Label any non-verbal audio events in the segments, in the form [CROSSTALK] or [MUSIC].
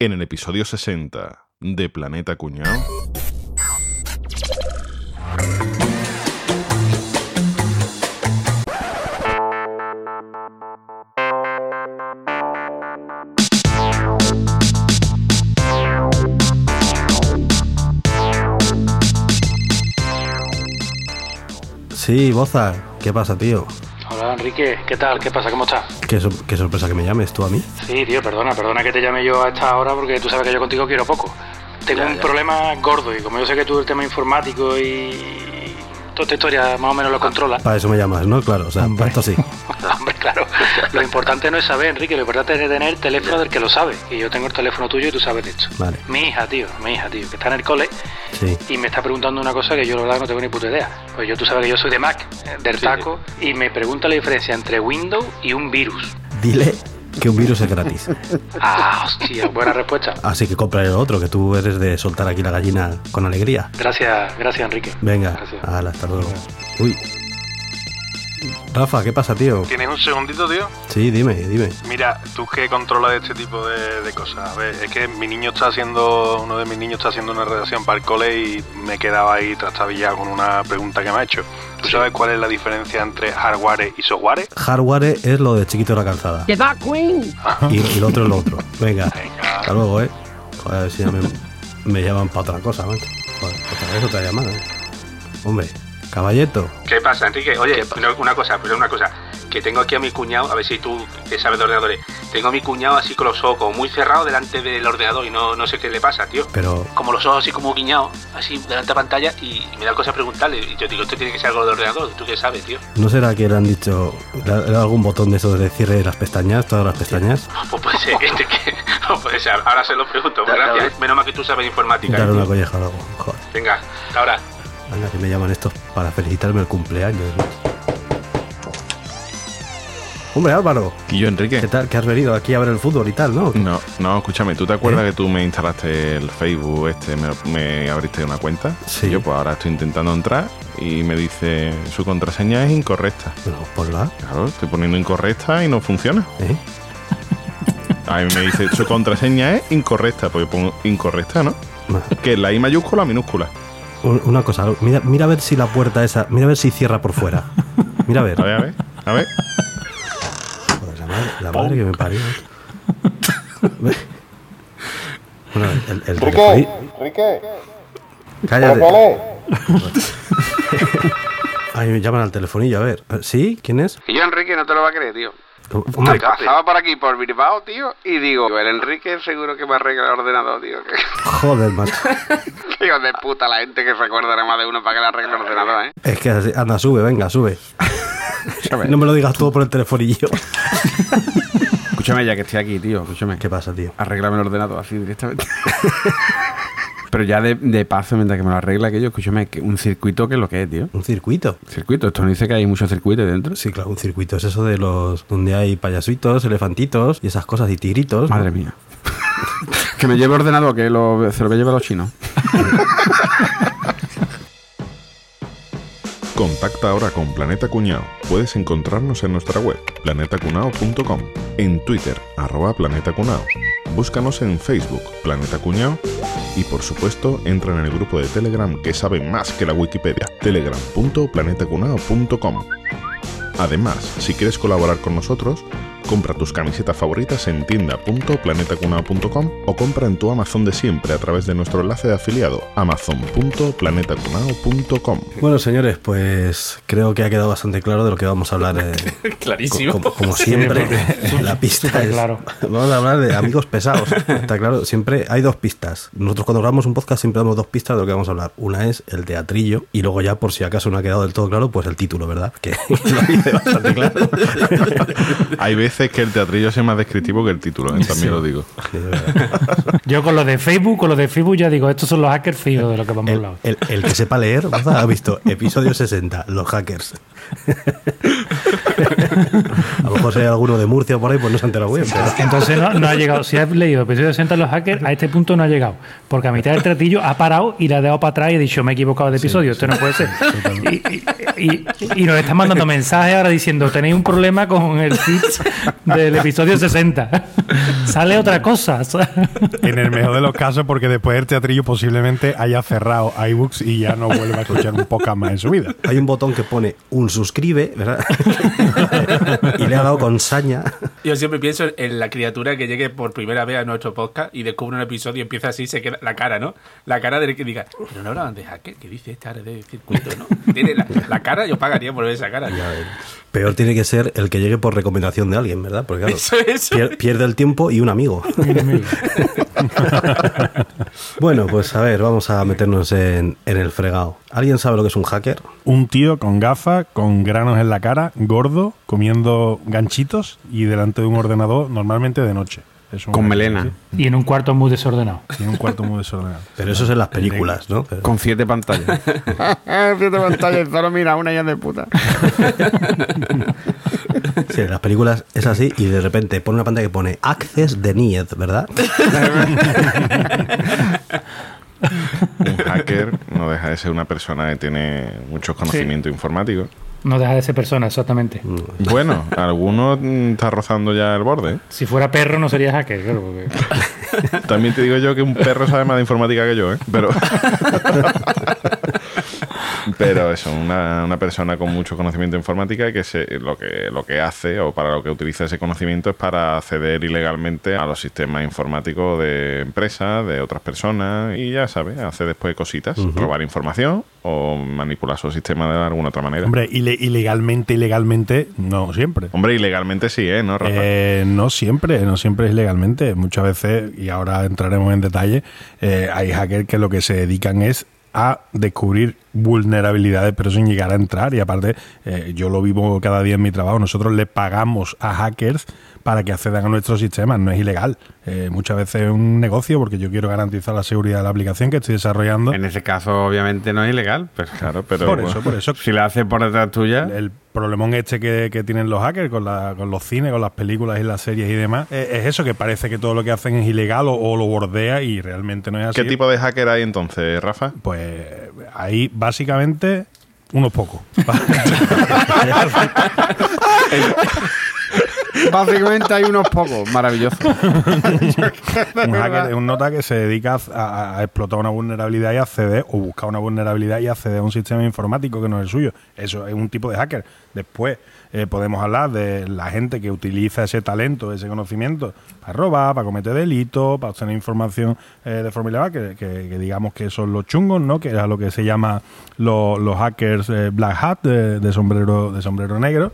En el episodio 60 de Planeta Cuñado. Sí, Boza, ¿qué pasa, tío? Enrique, ¿qué tal? ¿Qué pasa? ¿Cómo estás? Qué, sor- qué sorpresa que me llames tú a mí. Sí, tío, perdona, perdona que te llame yo a esta hora porque tú sabes que yo contigo quiero poco. Tengo Ya, un ya. problema gordo y como yo sé que tú el tema informático y toda esta historia más o menos lo controlas. Para eso me llamas, ¿no? Claro, o sea, para esto sí. [LAUGHS] Claro. [LAUGHS] Lo importante no es saber, Enrique, lo importante es tener el teléfono del que lo sabe. Y yo tengo el teléfono tuyo y tú sabes de esto. Vale, Mi hija, tío, mi hija, tío, que está en el cole sí. y me está preguntando una cosa que yo la verdad no tengo ni puta idea. Pues yo tú sabes que yo soy de Mac, eh, del taco, y me pregunta la diferencia entre Windows y un virus. Dile que un virus es gratis. [LAUGHS] Ah, hostia, buena respuesta. Así que compra el otro, que tú eres de soltar aquí la gallina con alegría. Gracias, gracias Enrique. Venga, Gracias. hala, hasta luego. Uy. Rafa, ¿qué pasa, tío? ¿Tienes un segundito, tío? Sí, dime, dime. Mira, tú que controlas este tipo de, de cosas. A ver, es que mi niño está haciendo, uno de mis niños está haciendo una redacción para el cole y me he quedado ahí trastabillado con una pregunta que me ha hecho. ¿Tú sabes cuál es la diferencia entre hardware y software? Hardware es lo de chiquito de la calzada. ¡Que da Queen! Y, y lo otro es lo otro. Venga, Venga. hasta luego, ¿eh? Joder, a ver si ya me, me llaman para otra cosa, macho. Joder, otra vez otra llamada. ¿eh? Hombre, caballeto. ¿Qué pasa, Enrique? Oye, una, una cosa, pero una cosa. Que tengo aquí a mi cuñado, a ver si tú que sabes de ordenadores. Tengo a mi cuñado así con los ojos muy cerrados delante del ordenador y no, no sé qué le pasa, tío. Pero, Como los ojos así como guiñados, así delante de la pantalla y me da cosa preguntarle. Y yo digo, esto tiene que ser algo del ordenador, ¿tú qué sabes, tío? ¿no será que le han dicho algún botón de esos de cierre de las pestañas, todas las pestañas? [LAUGHS] Pues puede ser, este que... No [LAUGHS] puede ser, ahora se lo pregunto. Pues gracias, menos mal que tú sabes de informática. Dar ¿eh, una colleja luego. Joder, Venga, hasta ahora. Venga, que me llaman estos para felicitarme el cumpleaños. Hombre, Álvaro, Y yo, Enrique. ¿qué tal? ¿Que has venido aquí a ver el fútbol y tal, no? No, no, escúchame, ¿tú te acuerdas ¿Eh? que tú me instalaste el Facebook este, me, me abriste una cuenta? Sí. Yo pues ahora estoy intentando entrar y me dice su contraseña es incorrecta. Bueno, ponla, Claro, estoy poniendo incorrecta y no funciona. ¿eh? A mí me dice su contraseña es incorrecta, pues yo pongo incorrecta, ¿no? Que es la I mayúscula minúscula. Un- Una cosa, mira, mira a ver si la puerta esa, mira a ver si cierra por fuera. Mira a ver. A ver, a ver, a ver. Joder, la madre, la madre que me parió. bueno, el, el telefoni- Enrique, Cállate. Ay, me llaman al telefonillo, a ver. ¿Sí? ¿Quién es? Y yo, Enrique, no te lo va a creer, tío. Hombre, Pasaba por aquí, por Bilbao, tío, y digo, el Enrique seguro que me arregla el ordenador, tío. [LAUGHS] joder, macho. Hijo de puta la gente que recuerda nada más de uno para que le arregle el ordenador, ¿eh? Es que así- anda, sube, venga, sube. [LAUGHS] No me lo digas todo por el telefonillo. Escúchame ya que estoy aquí, tío. Escúchame. ¿Qué pasa, tío? Arréglame el ordenador así directamente. [LAUGHS] Pero ya de, de paso, mientras que me lo arregla aquello, escúchame, que un circuito, ¿qué es lo que es, tío? ¿Un circuito? Circuito, esto no dice que hay muchos circuitos dentro. Sí, claro, un circuito es eso de los donde hay payasitos, elefantitos y esas cosas y tigritos. ¿no? Madre mía. [LAUGHS] que me lleve el ordenador, que lo, se lo voy a llevar a los chinos. [LAUGHS] Contacta ahora con Planeta Cuñado. Puedes encontrarnos en nuestra web, planetacunao.com, en Twitter, arroba Planeta Cunao. Búscanos en Facebook, Planeta Cuñado, y por supuesto, entra en el grupo de Telegram que sabe más que la Wikipedia, telegram.planetacunao.com. Además, si quieres colaborar con nosotros, compra tus camisetas favoritas en tienda.planetacunao.com o compra en tu Amazon de siempre a través de nuestro enlace de afiliado amazon.planetacunao.com. Bueno, señores, pues creo que ha quedado bastante claro de lo que vamos a hablar. eh, [LAUGHS] Clarísimo. co- Como, como siempre, la pista es. claro. Vamos a hablar de amigos pesados. Está claro, siempre hay dos pistas. Nosotros cuando grabamos un podcast siempre damos dos pistas de lo que vamos a hablar. Una es el teatrillo y luego ya, por si acaso no ha quedado del todo claro, pues el título, ¿verdad? Que [LAUGHS] lo dice bastante claro. Hay veces que el teatrillo es más descriptivo que el título, ¿eh? también lo digo. [LAUGHS] Sí. Yo con lo de Facebook, con lo de Facebook ya digo, estos son los hackers fíos de lo que vamos a El, hablar. el- el que sepa leer, ha visto episodio 60, los hackers. [LAUGHS] [LAUGHS] A lo mejor si hay alguno de Murcia por ahí, pues no se ha enterado bien. pero- Entonces no, no ha llegado. Si has leído el episodio 60 de los hackers, a este punto no ha llegado. Porque a mitad del tratillo ha parado y le ha dado para atrás y ha dicho, me he equivocado de episodio, esto no puede ser. Y, y- y- y nos están mandando mensajes ahora diciendo, tenéis un problema con el feed del episodio 60. Sale otra cosa. En el mejor de los casos, porque después el teatrillo posiblemente haya cerrado iBooks y ya no vuelva a escuchar un podcast más en su vida. Hay un botón que pone un suscribe, ¿verdad? [LAUGHS] [LAUGHS] y le ha dado con saña. Yo siempre pienso en la criatura que llegue por primera vez a nuestro podcast y descubre un episodio y empieza así, se queda la cara, ¿no? La cara del que diga, pero no hablaban de hacker, que dice esta área de circuito, ¿no? [LAUGHS] Tiene la, la cara, yo pagaría por ver esa cara. Peor tiene que ser el que llegue por recomendación de alguien, ¿verdad? Porque claro, Eso, eso. pier- pierde el tiempo y un amigo. [LAUGHS] bueno, pues a ver, vamos a meternos en, en el fregado. ¿Alguien sabe lo que es un hacker? Un tío con gafas, con granos en la cara, gordo, comiendo ganchitos y delante de un ordenador, normalmente de noche. Es un Con melena. sí. Y en un cuarto muy desordenado. Y en un cuarto muy desordenado. [LAUGHS] Pero eso es en las películas, ¿no? Pero- Con siete pantallas. [LAUGHS] siete pantallas, solo mira una ya de puta. [LAUGHS] Sí, en las películas es así y de repente pone una pantalla que pone Access Denied, ¿verdad? Un hacker no deja de ser una persona que tiene muchos conocimientos informáticos. No deja de ser persona, exactamente. Bueno, alguno mm, está rozando ya el borde. Si fuera perro no sería hacker, claro. Porque... También te digo yo que un perro sabe más de informática que yo, ¿eh? Pero. [LAUGHS] Pero eso, una, una persona con mucho conocimiento de informática que se, lo que lo que hace o para lo que utiliza ese conocimiento es para acceder ilegalmente a los sistemas informáticos de empresas, de otras personas y ya sabes, hace después cositas, robar información o manipular su sistema de alguna otra manera. Hombre, ile- ilegalmente, ilegalmente, no siempre. Hombre, ilegalmente sí, ¿eh? ¿No, Rafa? Eh, no siempre, no siempre es legalmente. Muchas veces, y ahora entraremos en detalle, eh, hay hackers que lo que se dedican es a descubrir vulnerabilidades, pero sin llegar a entrar. Y aparte, eh, yo lo vivo cada día en mi trabajo. Nosotros le pagamos a hackers para que accedan a nuestros sistemas. No es ilegal. Eh, muchas veces es un negocio porque yo quiero garantizar la seguridad de la aplicación que estoy desarrollando. En ese caso, obviamente, no es ilegal. Pero Claro, pero. por eso, por eso. si la hace por detrás tuya, El problemón este que, que tienen los hackers con, la- con los cines, con las películas y las series y demás, eh, es eso, que parece que todo lo que hacen es ilegal o, o lo bordea y realmente no es así. ¿Qué tipo de hacker hay entonces, Rafa? Pues ahí básicamente unos pocos. [LAUGHS] [LAUGHS] básicamente hay unos pocos. Maravilloso. [LAUGHS] un hacker es un nota que se dedica a, a explotar una vulnerabilidad y acceder, o buscar una vulnerabilidad y acceder a un sistema informático que no es el suyo. Eso es un tipo de hacker. Después eh, podemos hablar de la gente que utiliza ese talento, ese conocimiento para robar, para cometer delitos, para obtener información eh, de forma ilegal, que, que- que digamos que son los chungos, ¿no? Que es a lo que se llama los, los hackers eh, black hat de, de sombrero de sombrero negro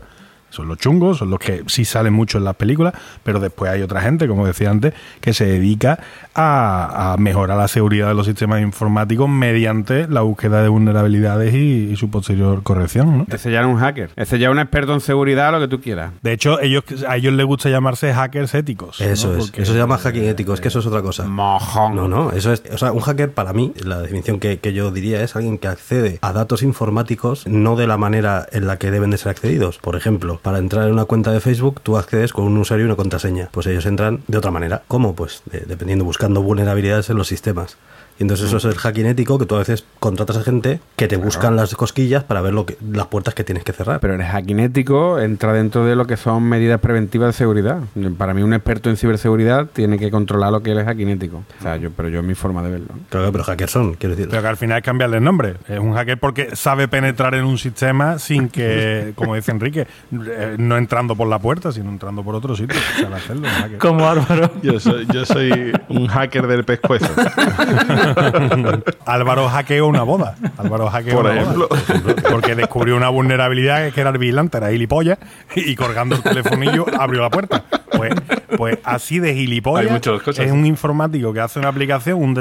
son los chungos, son los que sí salen mucho en las películas, pero después hay otra gente, como decía antes, que se dedica a, a mejorar la seguridad de los sistemas informáticos mediante la búsqueda de vulnerabilidades y, y su posterior corrección. ¿no? Ese ya es un hacker. Ese ya es un experto en seguridad, lo que tú quieras. De hecho, ellos, a ellos les gusta llamarse hackers éticos. ¿no? Eso es. Porque- Eso se llama hacking ético, es que eso es otra cosa. Mojón. No, no, eso es. O sea, un hacker para mí, la definición que, que yo diría es alguien que accede a datos informáticos no de la manera en la que deben de ser accedidos. Por ejemplo, para entrar en una cuenta de Facebook, tú accedes con un usuario y una contraseña. Pues ellos entran de otra manera. ¿Cómo? Pues de- dependiendo, buscando vulnerabilidades en los sistemas. Y entonces eso es el hacking ético que tú a veces contratas a gente que te buscan las cosquillas para ver lo que, las puertas que tienes que cerrar. Pero el hacking ético entra dentro de lo que son medidas preventivas de seguridad. Para mí, un experto en ciberseguridad tiene que controlar lo que es el hacking ético. O sea, yo, pero yo es mi forma de verlo. Claro, pero hackers son, quiero decir. Pero que al final es cambiarle el nombre. Es un hacker porque sabe penetrar en un sistema sin que, [LAUGHS] como dice Enrique, eh, no entrando por la puerta, sino entrando por otro sitio. Hacerlo. Como Álvaro. Yo soy, yo soy un hacker del pescuezo. [LAUGHS] [LAUGHS] Álvaro hackeó una boda. Álvaro hackeó Por una ejemplo. boda. Porque descubrió una vulnerabilidad que era el vigilante, era gilipollas, y colgando el telefonillo abrió la puerta. Pues, pues así de gilipollas Hay muchas cosas. es un informático que hace una aplicación, un,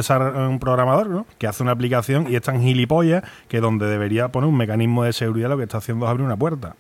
un programador, ¿no? Que hace una aplicación y es tan gilipollas que donde debería poner un mecanismo de seguridad lo que está haciendo es abrir una puerta.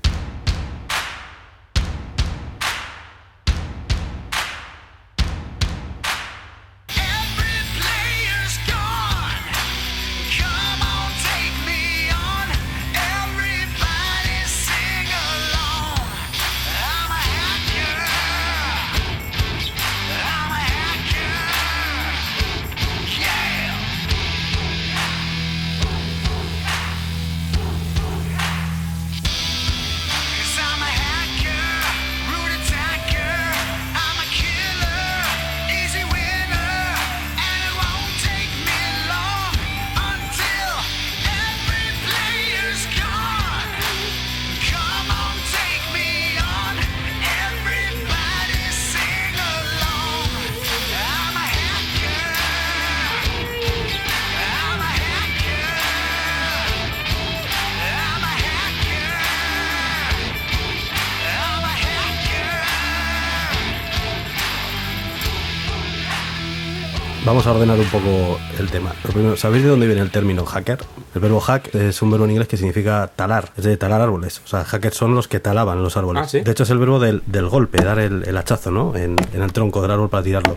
Vamos a ordenar un poco el tema. Lo primero, ¿sabéis de dónde viene el término hacker? El verbo hack es un verbo en inglés que significa talar, es de talar árboles. O sea, hackers son los que talaban los árboles. Ah, ¿sí? De hecho, es el verbo del, del golpe, dar el, el hachazo, ¿no? En, en el tronco del árbol para tirarlo.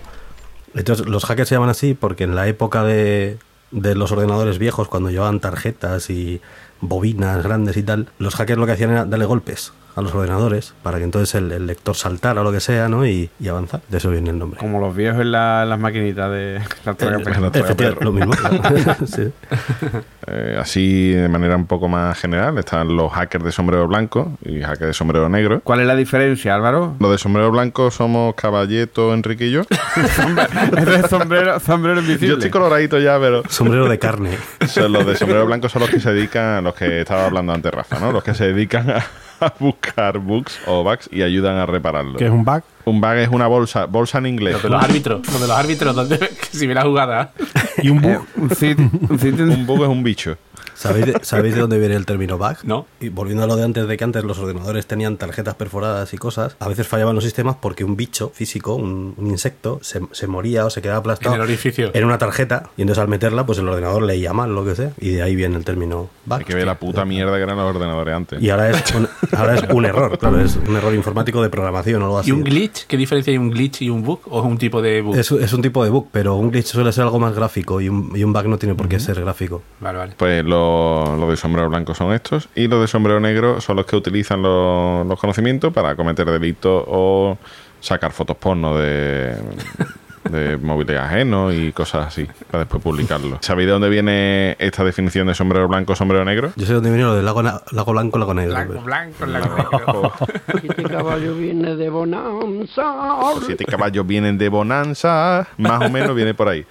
Entonces, los hackers se llaman así porque en la época de, de los ordenadores viejos, cuando llevaban tarjetas y bobinas grandes y tal, los hackers lo que hacían era darle golpes a los ordenadores para que entonces el, el lector saltara o lo que sea, ¿no? Y, y avanzar. De eso viene el nombre. Como los viejos en la- las maquinitas de la traga perro. Efectivamente, lo mismo. [LAUGHS] [LAUGHS] Sí. Eh, así, de manera un poco más general, están los hackers de sombrero blanco y hackers de sombrero negro. ¿Cuál es la diferencia, Álvaro? Los de sombrero blanco somos Caballeto, Enrique y yo. [LAUGHS] Es sombrero, sombrero invisible. Yo estoy coloradito ya, pero Sombrero de carne. son los de sombrero blanco son los que se dedican, los que estaba hablando antes Rafa, ¿no? Los que se dedican a, a buscar bugs o bugs y ayudan a repararlos. ¿Qué es un bug? Un bug es una bolsa, bolsa en inglés. Los de los árbitros. Los de los árbitros, donde [LAUGHS] que si ve la jugada. ¿Y un bug? Eh, Un [LAUGHS] bug es un bicho. ¿Sabéis de, ¿Sabéis de dónde viene el término bug? No. Y volviendo a lo de antes, de que antes los ordenadores tenían tarjetas perforadas y cosas, a veces fallaban los sistemas porque un bicho físico, un, un insecto, se, se moría o se quedaba aplastado En el orificio. en una tarjeta y entonces al meterla, pues el ordenador leía mal, lo que sea, y de ahí viene el término bug. Hay que ver la puta mierda que eran los ordenadores antes. Y ahora es, un, ahora es un error, claro, es un error informático de programación o algo así. ¿Y un glitch? ¿Qué diferencia hay un glitch y un bug? ¿O es un tipo de bug? Es, es un tipo de bug, pero un glitch suele ser algo más gráfico y un, y un bug no tiene por qué ser gráfico. Vale, vale. Pues los los de sombrero blanco son estos y los de sombrero negro son los que utilizan los, los conocimientos para cometer delitos o sacar fotos porno de, de [LAUGHS] móviles ajenos y cosas así para después publicarlo. ¿Sabéis de dónde viene esta definición de sombrero blanco, sombrero negro? Yo sé dónde viene lo del lago, lago blanco, lago negro. Blanco, pero- blanco, [LAUGHS] blanco, negro. Este caballo viene de Bonanza. Los siete caballos vienen de Bonanza, más o menos viene por ahí.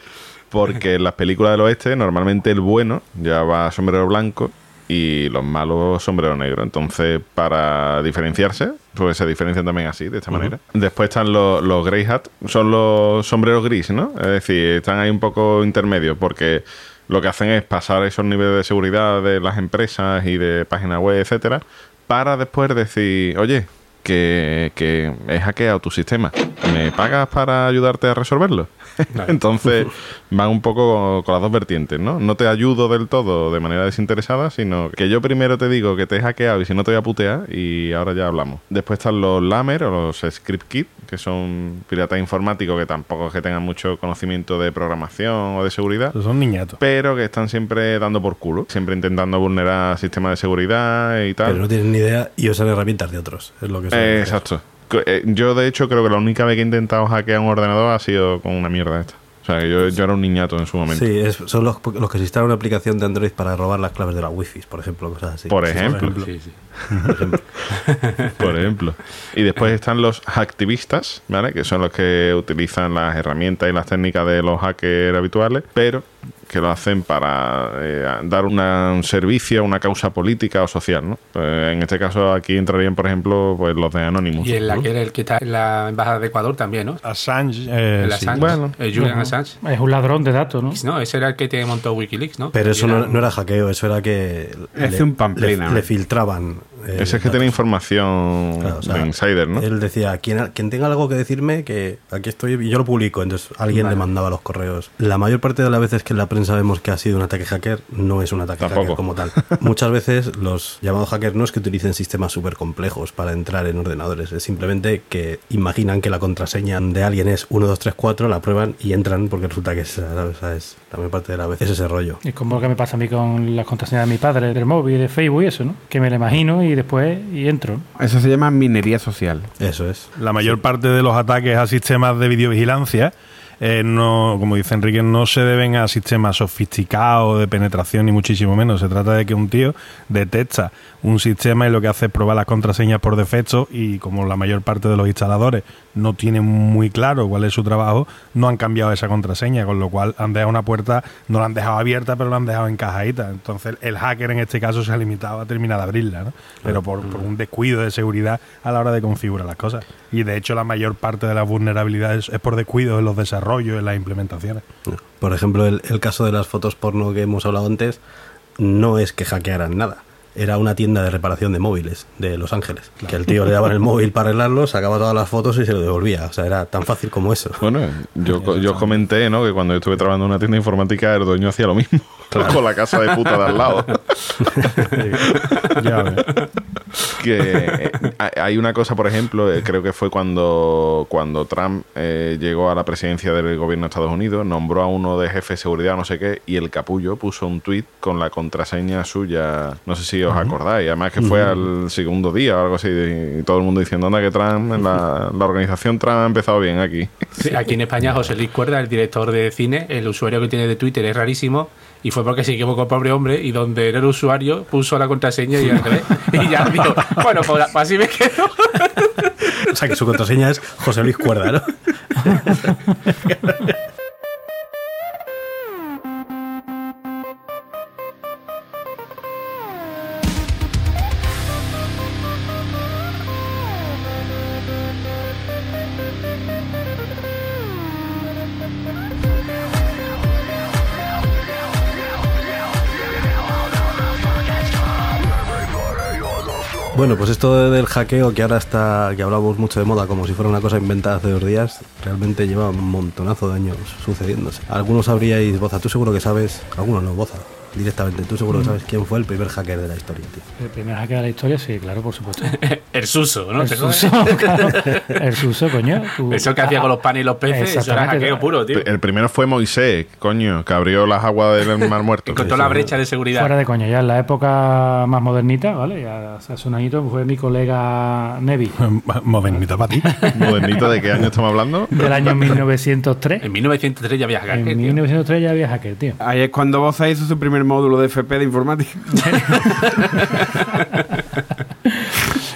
Porque en las películas del oeste, normalmente el bueno lleva sombrero blanco y los malos sombrero negro. Entonces, para diferenciarse, pues se diferencian también así, de esta manera. Después están los, los grey hat, son los sombreros gris, ¿no? Es decir, están ahí un poco intermedios porque lo que hacen es pasar esos niveles de seguridad de las empresas y de páginas web, etcétera, para después decir, oye, que, que he hackeado tu sistema. ¿Me pagas para ayudarte a resolverlo? [LAUGHS] Entonces van un poco con las dos vertientes, ¿no? No te ayudo del todo de manera desinteresada, sino que yo primero te digo que te he hackeado y si no te voy a putear y ahora ya hablamos. Después están los Lamer o los Script Kit, que son piratas informáticos que tampoco es que tengan mucho conocimiento de programación o de seguridad son niñatos. pero que están siempre dando por culo, siempre intentando vulnerar sistemas de seguridad y tal. Pero no tienen ni idea y usan herramientas de otros. Es lo que suelen Eh, exacto. Eh, Yo, de hecho, creo que la única vez que he intentado hackear un ordenador ha sido con una mierda esta. O sea, que yo, yo era un niñato en su momento. Sí, es- son los, los que se instalan una aplicación de Android para robar las claves de la Wi-Fi, por ejemplo, cosas así. Por Sí, ejemplo. Sí, sí. Por ejemplo. [LAUGHS] Por ejemplo. Y después están los activistas, ¿vale? Que son los que utilizan las herramientas y las técnicas de los hackers habituales, pero que lo hacen para eh, dar una- un servicio a una causa política o social, ¿no? Pues, en este caso aquí entrarían, por ejemplo, pues los de Anonymous. Y el, ¿no? aquel, el que está en la embajada de Ecuador también, ¿no? Assange, eh, El sí. Assange. Bueno. el Julian Assange. Es un ladrón de datos, ¿no? No, ese era el que te montó Wikileaks, ¿no? Pero eso no, era- no era hackeo, eso era que Es un pamplina, le, le filtraban. Eh, Ese es que datos. tiene información Claro, o sea, de insider, ¿no? Él decía, quien, quien tenga algo que decirme, que aquí estoy y yo lo publico. Entonces alguien le mandaba los correos. La mayor parte de las veces que en la prensa vemos que ha sido un ataque hacker, no es un ataque Tampoco. hacker como tal. [LAUGHS] Muchas veces los llamados hackers no es que utilicen sistemas súper complejos para entrar en ordenadores, es simplemente que imaginan que la contraseña de alguien es 1, 2, 3, 4, la prueban y entran porque resulta que es, es la mayor parte de las veces ese rollo. Es como lo que me pasa a mí con las contraseñas de mi padre, del móvil, de Facebook y eso, ¿no? Que me lo imagino y después y entro. Eso se llama minería social. Eso es. La mayor parte de los ataques a sistemas de videovigilancia, eh, no, como dice Enrique, no se deben a sistemas sofisticados de penetración ni muchísimo menos. Se trata de que un tío detecta un sistema y lo que hace es probar las contraseñas por defecto y como la mayor parte de los instaladores no tienen muy claro cuál es su trabajo, no han cambiado esa contraseña, con lo cual han dejado una puerta, no la han dejado abierta, pero la han dejado encajadita. Entonces el hacker en este caso se ha limitado a terminar de abrirla, ¿no? pero por, por un descuido de seguridad a la hora de configurar las cosas. Y de hecho la mayor parte de las vulnerabilidades es por descuido en los desarrollos, en las implementaciones. Por ejemplo, el, el caso de las fotos porno que hemos hablado antes, no es que hackearan nada. era una tienda de reparación de móviles de Los Ángeles. Que el tío le daban el móvil para arreglarlo, sacaba todas las fotos y se lo devolvía. O sea, era tan fácil como eso. Bueno, yo, yo os comenté, ¿no? Que cuando yo estuve trabajando en una tienda informática, el dueño hacía lo mismo. Con la casa de puta de al lado. [LAUGHS] Ya ves. que eh, hay una cosa, por ejemplo, eh, creo que fue cuando, cuando Trump eh, llegó a la presidencia del gobierno de Estados Unidos, nombró a uno de jefe de seguridad, no sé qué, y el capullo puso un tuit con la contraseña suya, no sé si os acordáis, además que fue al segundo día o algo así, y todo el mundo diciendo, anda que Trump, en la, la organización Trump ha empezado bien aquí. Sí, aquí en España, José Luis Cuerda, el director de cine, el usuario que tiene de Twitter es rarísimo. Y fue porque se equivocó el pobre hombre y donde era el usuario puso la contraseña y. Y ya dijo, bueno, pues así me quedo. O sea, que su contraseña es José Luis Cuerda, ¿no? [LAUGHS] Bueno, pues esto del hackeo que ahora está, que hablamos mucho de moda como si fuera una cosa inventada hace dos días, realmente lleva un montonazo de años sucediéndose. Algunos sabríais, Boza, tú seguro que sabes, algunos no, Boza, directamente, tú seguro que sabes quién fue el primer hacker de la historia, tío. El primer hacker de la historia, sí, claro, por supuesto. [LAUGHS] El suso, ¿no? El suso, [LAUGHS] claro. El suso, coño. tú- Eso que hacía con los panes y los peces, eso era hackeo puro, tío. El primero fue Moisés, coño, que abrió las aguas del [LAUGHS] Mar Muerto. Encontró la brecha de seguridad. Fuera de coña, ya en la época más modernita, ¿vale? Ya hace un añito fue mi colega Nevi, Modernito para ti. Modernito, ¿de qué año estamos hablando? del año 1903. En 1903 ya había hacker, En tío. 1903 ya había hacker, tío. Ahí es cuando Boza hizo su primer módulo de FP de informática. [LAUGHS]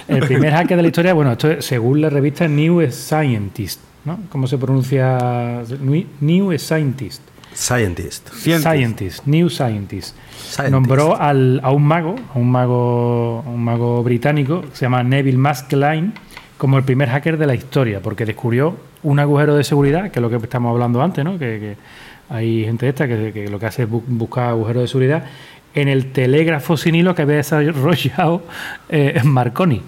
El primer hacker de la historia, bueno, esto es según la revista New Scientist, ¿no? ¿Cómo se pronuncia? New- Scientist. Scientist. Scientist, New Scientist. Scientist. Nombró al- a un mago, a un mago, a un mago británico, que se llama Neville Maskelyne, como el primer hacker de la historia, porque descubrió un agujero de seguridad, que es lo que estamos hablando antes, ¿no? Que, que hay gente esta que, que lo que hace es bu- buscar agujeros de seguridad. En el telégrafo sin hilo que había desarrollado [LAUGHS] eh, Marconi.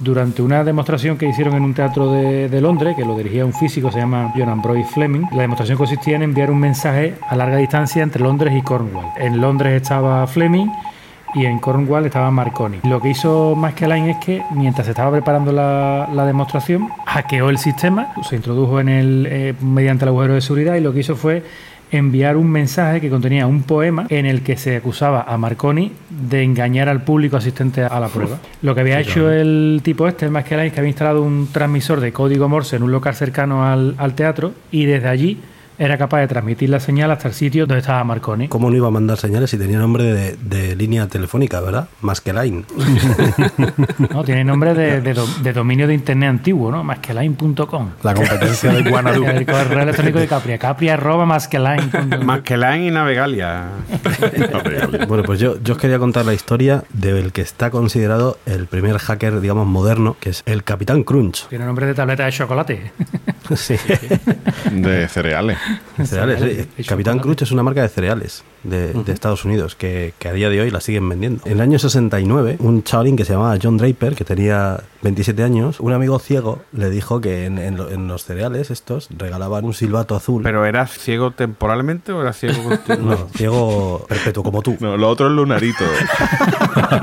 Durante una demostración que hicieron en un teatro de, de Londres, que lo dirigía un físico, se llama John Ambroise Fleming, la demostración consistía en enviar un mensaje a larga distancia entre Londres y Cornwall. En Londres estaba Fleming y en Cornwall estaba Marconi. Lo que hizo Maskelyne es que mientras se estaba preparando la, la demostración, hackeó el sistema, se introdujo en el eh, mediante el agujero de seguridad y lo que hizo fue enviar un mensaje que contenía un poema en el que se acusaba a Marconi de engañar al público asistente a la prueba. Lo que había hecho el tipo este, el Maskelyne, es que había instalado un transmisor de código Morse en un local cercano al, al teatro y desde allí era capaz de transmitir la señal hasta el sitio donde estaba Marconi. ¿Cómo no iba a mandar señales si tenía nombre de, de línea telefónica, verdad? Más que line. [LAUGHS] ¿no? Tiene nombre de, de do- de dominio de internet antiguo, ¿no? Maskeline.com. La competencia de Guanadu. [LAUGHS] El correo electrónico de Capria. Capria arroba maskeline.com. Más que Line y Navegalia. [LAUGHS] Bueno, pues yo, yo os quería contar la historia del que está considerado el primer hacker, digamos, moderno, que es el Capitán Crunch. Tiene nombre de tableta de chocolate. Sí. De cereales. [LAUGHS] Cereales, El Capitán. Crunch es una marca de cereales de, de Estados Unidos que, que a día de hoy la siguen vendiendo. En el año 69, un chavalín que se llamaba John Draper, que tenía 27 años, un amigo ciego le dijo que en, en lo- en los cereales estos regalaban un silbato azul. ¿Pero eras ciego temporalmente o eras ciego [LAUGHS] continuo? no, ciego perpetuo como tú. No, lo otro es lunarito. [LAUGHS]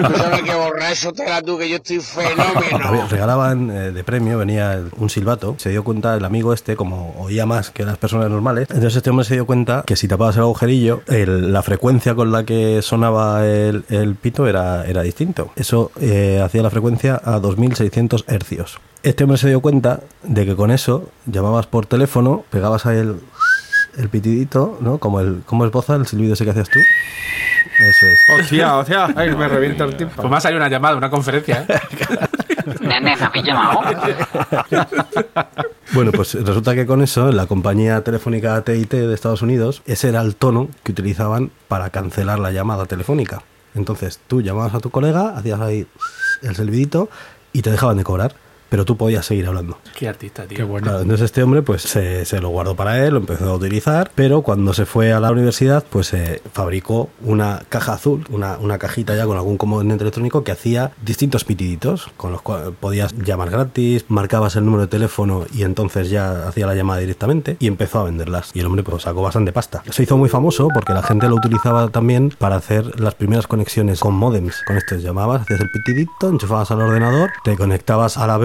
Tú sabes que borracho te la tú, que yo estoy fenómeno. Regalaban eh, de premio, venía un silbato. Se dio cuenta el amigo este, como oía más que las personas normales. Entonces este hombre se dio cuenta que si tapabas el agujerillo, el- la frecuencia con la que sonaba el, el pito era, era distinto. Eso eh, hacía la frecuencia a 2600 hercios. Este hombre se dio cuenta de que con eso llamabas por teléfono, pegabas ahí el, el pitidito, ¿no? Como el, ¿Cómo es boza el silbido ese que hacías tú? Eso es. Hostia, hostia. Ay, me revienta el tiempo. Pues me ha salido una llamada, una conferencia. ¿eh? [LAUGHS] Bueno, pues resulta que con eso, la compañía telefónica AT&T de Estados Unidos, ese era el tono que utilizaban para cancelar la llamada telefónica. Entonces tú llamabas a tu colega, hacías ahí el silbidito y te dejaban de cobrar. Pero tú podías seguir hablando. Qué artista, tío. Qué bueno. Claro, entonces este hombre pues se, se lo guardó para él, lo empezó a utilizar, pero cuando se fue a la universidad pues se fabricó una caja azul, una, una cajita ya con algún componente electrónico que hacía distintos pitiditos, con los cuales podías llamar gratis, marcabas el número de teléfono y entonces ya hacía la llamada directamente y empezó a venderlas. Y el hombre pues sacó bastante pasta. Se hizo muy famoso porque la gente lo utilizaba también para hacer las primeras conexiones con modems. Con esto llamabas, hacías el pitidito, enchufabas al ordenador, te conectabas a la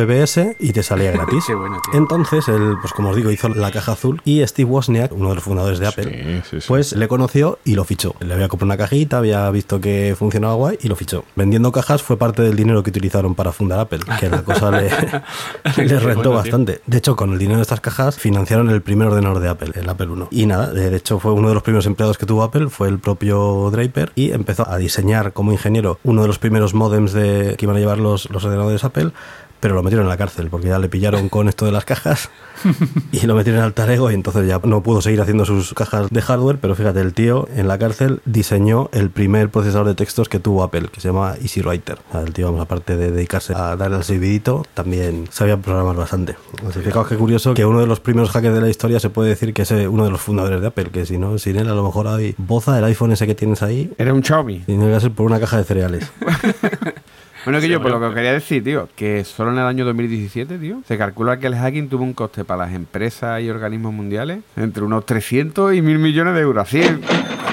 Y te salía [LAUGHS] gratis. Qué bueno, tío. Entonces, él, pues como os digo, hizo la caja azul y Steve Wozniak, uno de los fundadores de Apple, Sí, sí, pues le conoció y lo fichó. Le había comprado una cajita, había visto que funcionaba guay y lo fichó. Vendiendo cajas fue parte del dinero que utilizaron para fundar Apple, que la cosa le, [LAUGHS] le Qué rentó bueno, tío. bastante. De hecho, con el dinero de estas cajas financiaron el primer ordenador de Apple, el Apple 1. Y nada, de hecho fue uno de los primeros empleados que tuvo Apple, fue el propio Draper y empezó a diseñar como ingeniero uno de los primeros modems de, que iban a llevar los, los ordenadores Apple. Pero lo metieron en la cárcel porque ya le pillaron con esto de las cajas [LAUGHS] y lo metieron en altar ego y entonces ya no pudo seguir haciendo sus cajas de hardware, pero fíjate, el tío en la cárcel diseñó el primer procesador de textos que tuvo Apple, que se llama Easy Writer. O sea, el tío, vamos, aparte de dedicarse a darle al servidito, también sabía programar bastante. Entonces, fijaos qué curioso que uno de los primeros hackers de la historia se puede decir que es eh, uno de los fundadores de Apple, que si no, sin él a lo mejor hay boza el iPhone ese que tienes ahí. Era un Xiaomi. Tiene que ser por una caja de cereales. [LAUGHS] Bueno, que yo, por lo que os quería decir, tío, que solo en el año 2017, tío, se calcula que el hacking tuvo un coste para las empresas y organismos mundiales entre unos 300 y 1000 millones de euros. Así,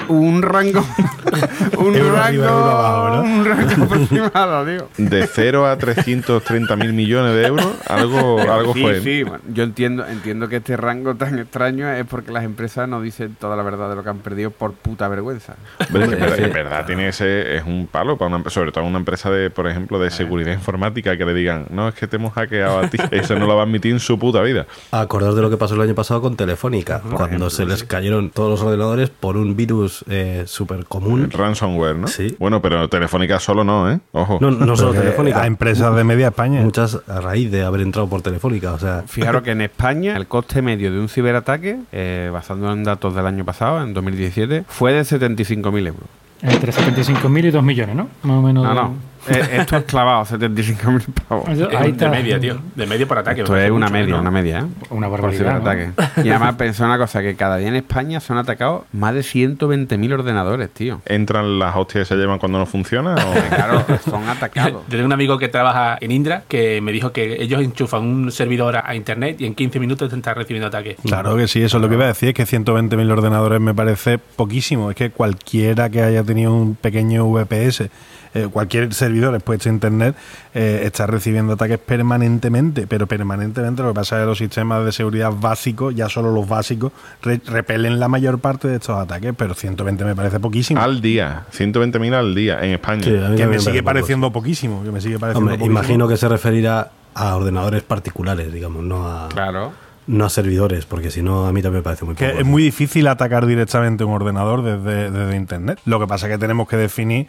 un rango. [LAUGHS] un Euro rango. arriba, euro abajo, ¿no? Un rango aproximado, tío. De 0 a 330 mil millones de euros, algo, algo sí, fue. sí, bueno, yo entiendo, entiendo que este rango tan extraño es porque las empresas no dicen toda la verdad de lo que han perdido por puta vergüenza. Pero es que, es verdad, tiene ese, es un palo para una, sobre todo una empresa de, por ejemplo, de seguridad informática que le digan, no, es que te hemos hackeado a ti. [LAUGHS] Eso no lo va a admitir en su puta vida. Acordaos de lo que pasó el año pasado con Telefónica, cuando se les cayeron todos los ordenadores por un virus eh, súper común. Ransomware, ¿no? Sí. Bueno, pero Telefónica solo no, ¿eh? Ojo. No, no solo Telefónica. A empresas de media España. Muchas a raíz de haber entrado por Telefónica. O sea, Fijaros que en España el coste medio de un ciberataque, eh, basado en datos del año pasado, en 2017, fue de 75.000 euros. Entre 75.000 y 2 millones, ¿no? Más o menos. No, no. Eh, esto es clavado, 75.000 pavos. Eso- Es ahí de media, tío. De medio por ataque. Esto es una mucho, ¿eh? media, ¿no? una media, ¿eh? Una Por barbaridad. ¿no? ciberataque. Y además pensé una cosa, que cada día en España son atacados más de 120.000 ordenadores, tío. ¿Entran las hostias que se llevan cuando no funciona? o- [LAUGHS] Claro, son atacados. Yo Tengo un amigo que trabaja en Indra que me dijo que ellos enchufan un servidor a a internet y en 15 minutos te están recibiendo ataques. Claro que sí, eso es lo que iba a decir, es que 120.000 ordenadores me parece poquísimo. Es que cualquiera que haya tenido un pequeño VPS, eh, cualquier servidor expuesto a Internet, eh, está recibiendo ataques permanentemente, pero permanentemente. Lo que pasa es que los sistemas de seguridad básicos, ya solo los básicos, re- repelen la mayor parte de estos ataques, pero 120 me parece poquísimo. al día. 120.000 al día en España. Sí, que me sigue pareciendo poquísimo, que me sigue pareciendo hombre, poquísimo. imagino que se referirá a ordenadores particulares, digamos, no a, Claro. no a servidores, porque si no, a mí también me parece muy Que poco. es muy difícil atacar directamente un ordenador desde, desde Internet. Lo que pasa es que tenemos que definir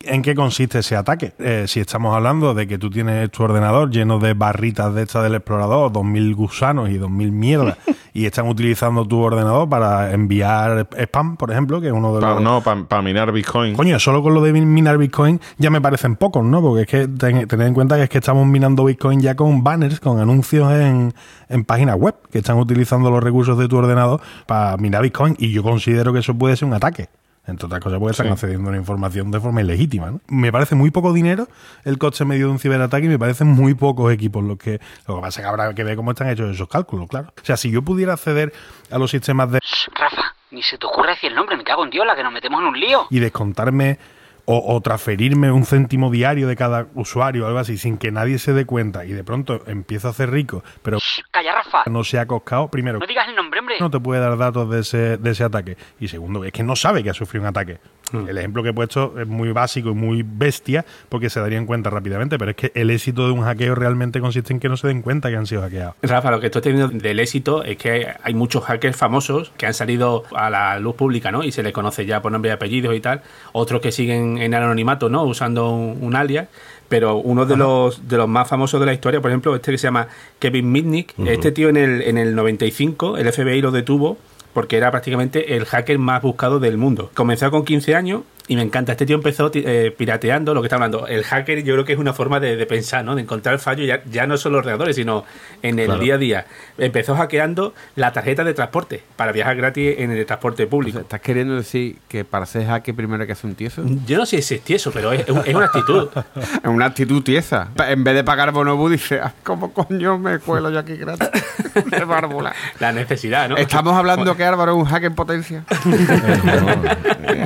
en qué consiste ese ataque. Eh, si estamos hablando de que tú tienes tu ordenador lleno de barritas de estas del explorador, 2.000 gusanos y 2.000 mierdas, [LAUGHS] y están utilizando tu ordenador para enviar spam, por ejemplo, que es uno de Pa- los... no, para minar Bitcoin. Coño, solo con lo de minar Bitcoin ya me parecen pocos, ¿no? Porque es que ten- tened en cuenta que es que estamos minando Bitcoin ya con banners, con anuncios en, en páginas web que están utilizando los recursos de tu ordenador para minar Bitcoin y yo considero que eso puede ser un ataque. Entre otras cosas, porque están Sí. accediendo a la información de forma ilegítima. ¿no? Me parece muy poco dinero el coste medio de un ciberataque y me parecen muy pocos equipos los que. Lo que pasa es que habrá que ver cómo están hechos esos cálculos, claro. O sea, si yo pudiera acceder a los sistemas de Rafa, ni se te ocurre decir el nombre, me cago en Dios, la que nos metemos en un lío. y descontarme o, o transferirme un céntimo diario de cada usuario o algo así sin que nadie se dé cuenta y de pronto empiezo a hacer rico, pero Shh, Calla, Rafa. no se ha coscado, primero, No digas el nombre, hombre. no te puede dar datos de ese, de ese ataque. Y segundo, es que no sabe que ha sufrido un ataque. El ejemplo que he puesto es muy básico y muy bestia porque se darían cuenta rápidamente, pero es que el éxito de un hackeo realmente consiste en que no se den cuenta que han sido hackeados. Rafa, lo que estoy teniendo del éxito es que hay muchos hackers famosos que han salido a la luz pública, ¿no? Y se les conoce ya por nombre y apellidos y tal. Otros que siguen en el anonimato, ¿no? Usando un, un alias. Pero uno de los, de los más famosos de la historia, por ejemplo, este que se llama Kevin Mitnick. Este tío en el, en el 95, el FBI lo detuvo porque era prácticamente el hacker más buscado del mundo. Comenzó con 15 años Y me encanta. Este tío empezó eh, pirateando lo que está hablando. El hacker, yo creo que es una forma de, de pensar, ¿no? De encontrar el fallo ya, ya no solo en los ordenadores, sino en el Claro. día a día. Empezó hackeando la tarjeta de transporte para viajar gratis en el transporte público. ¿Estás queriendo decir que para ser hacker primero hay que hacer un tieso? Yo no sé si es tieso, pero es, es un- es una actitud. [LAUGHS] Es una actitud tiesa. En vez de pagar bonobu, dice, "Ah, ¿cómo coño me cuelo yo aquí gratis? [LAUGHS] De bárbula. La necesidad, ¿no? Estamos hablando que Álvaro es un hacker en potencia. [LAUGHS]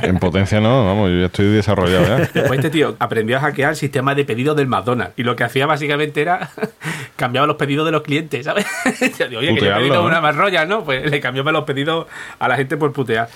En potencia no, vamos, yo ya estoy desarrollado ya. Después [LAUGHS] este tío aprendió a hackear el sistema de pedidos del McDonald's. Y lo que hacía básicamente era [LAUGHS] cambiaba los pedidos de los clientes, ¿sabes? [LAUGHS] Yo digo, Oye, que yo he pedido ¿no? una más roya, ¿no? Pues le cambiaba los pedidos a la gente por putear.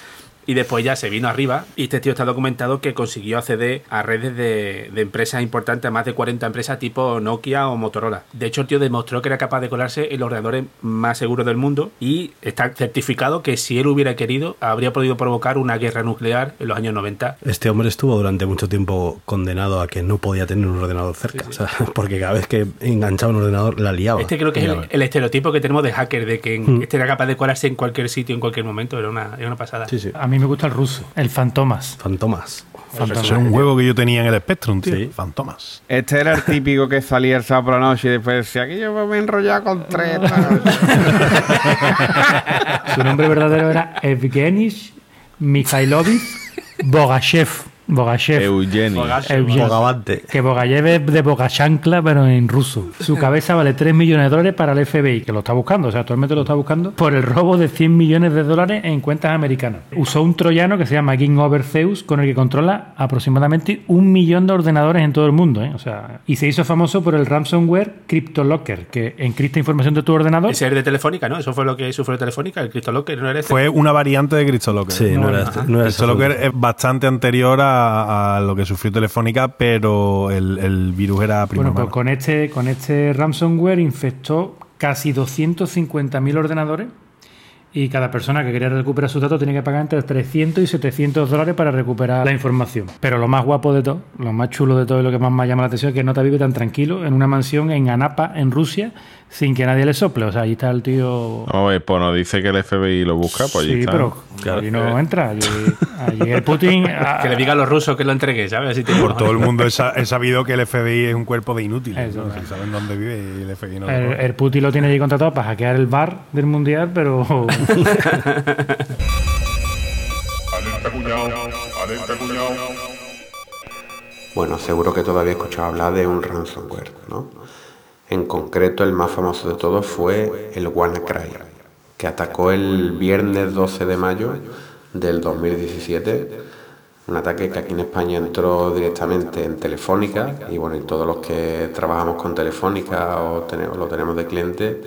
Y después ya se vino arriba y este tío está documentado que consiguió acceder a redes de, de empresas importantes, a más de 40 empresas tipo Nokia o Motorola. De hecho, el tío demostró que era capaz de colarse en los ordenadores más seguros del mundo y está certificado que si él hubiera querido, habría podido provocar una guerra nuclear en los años 90. Este hombre estuvo durante mucho tiempo condenado a que no podía tener un ordenador cerca. O sea, [LAUGHS] porque cada vez que enganchaba un ordenador la liaba. Este creo que es el, el estereotipo que tenemos de hacker, de que Mm. este era capaz de colarse en cualquier sitio, en cualquier momento. Era una, era una pasada. Sí, sí. A mí me gusta el ruso, el Fantomas. Fantomas. Fantomas. Eso es un juego que yo tenía en el Spectrum, tío. Sí. Fantomas. Este era el típico que salía el sábado por la noche y después decía que yo me voy a enrollar con tres. tal". [LAUGHS] Su nombre verdadero era Evgeny Mikhailovich Bogashev. Bogashev. Eugeni. Bogavante. Que Bogayev es de Bogachancla, pero en ruso. Su cabeza vale 3 millones de dólares para el FBI, que lo está buscando, o sea, actualmente lo está buscando, por el robo de 100 millones de dólares en cuentas americanas. Usó un troyano que se llama King Over Zeus, con el que controla aproximadamente un millón de ordenadores en todo el mundo. ¿eh? O sea, y se hizo famoso por el ransomware CryptoLocker, que encripta información de tu ordenador. Ese es de Telefónica, ¿no? Eso fue lo que sufrió Telefónica, el CryptoLocker, ¿no era este? Fue una variante de CryptoLocker. Sí, no, era este. No era CryptoLocker es bastante anterior a, a lo que sufrió Telefónica, pero el, el virus era primo Bueno, pues con este, con este ransomware infectó casi 250.000 ordenadores y cada persona que quería recuperar sus datos tenía que pagar entre 300 y 700 dólares para recuperar la información. Pero lo más guapo de todo, lo más chulo de todo y lo que más me llama la atención es que Nota vive tan tranquilo en una mansión en Anapa, en Rusia, sin que nadie le sople. O sea, allí está el tío... Ver, pues nos dice que el FBI lo busca, pues allí sí, está. pero allí no entra. Allí, allí el Putin... a- [LAUGHS] Que le diga a los rusos que lo entregue, ¿sabes? Tiene- Por todo el [LAUGHS] mundo he, sa- he sabido que el FBI es un cuerpo de inútiles. Eso, ¿no? claro. Si saben dónde vive y el FBI no lo el, el Putin lo tiene allí contratado para hackear el bar del mundial, pero [LAUGHS] Bueno, seguro que todavía he escuchado hablar de un ransomware, ¿no? En concreto, el más famoso de todos fue el WannaCry, que atacó el viernes 12 de mayo del 2017. Un ataque que aquí en España entró directamente en Telefónica y bueno, todos los que trabajamos con Telefónica o tenemos, lo tenemos de cliente,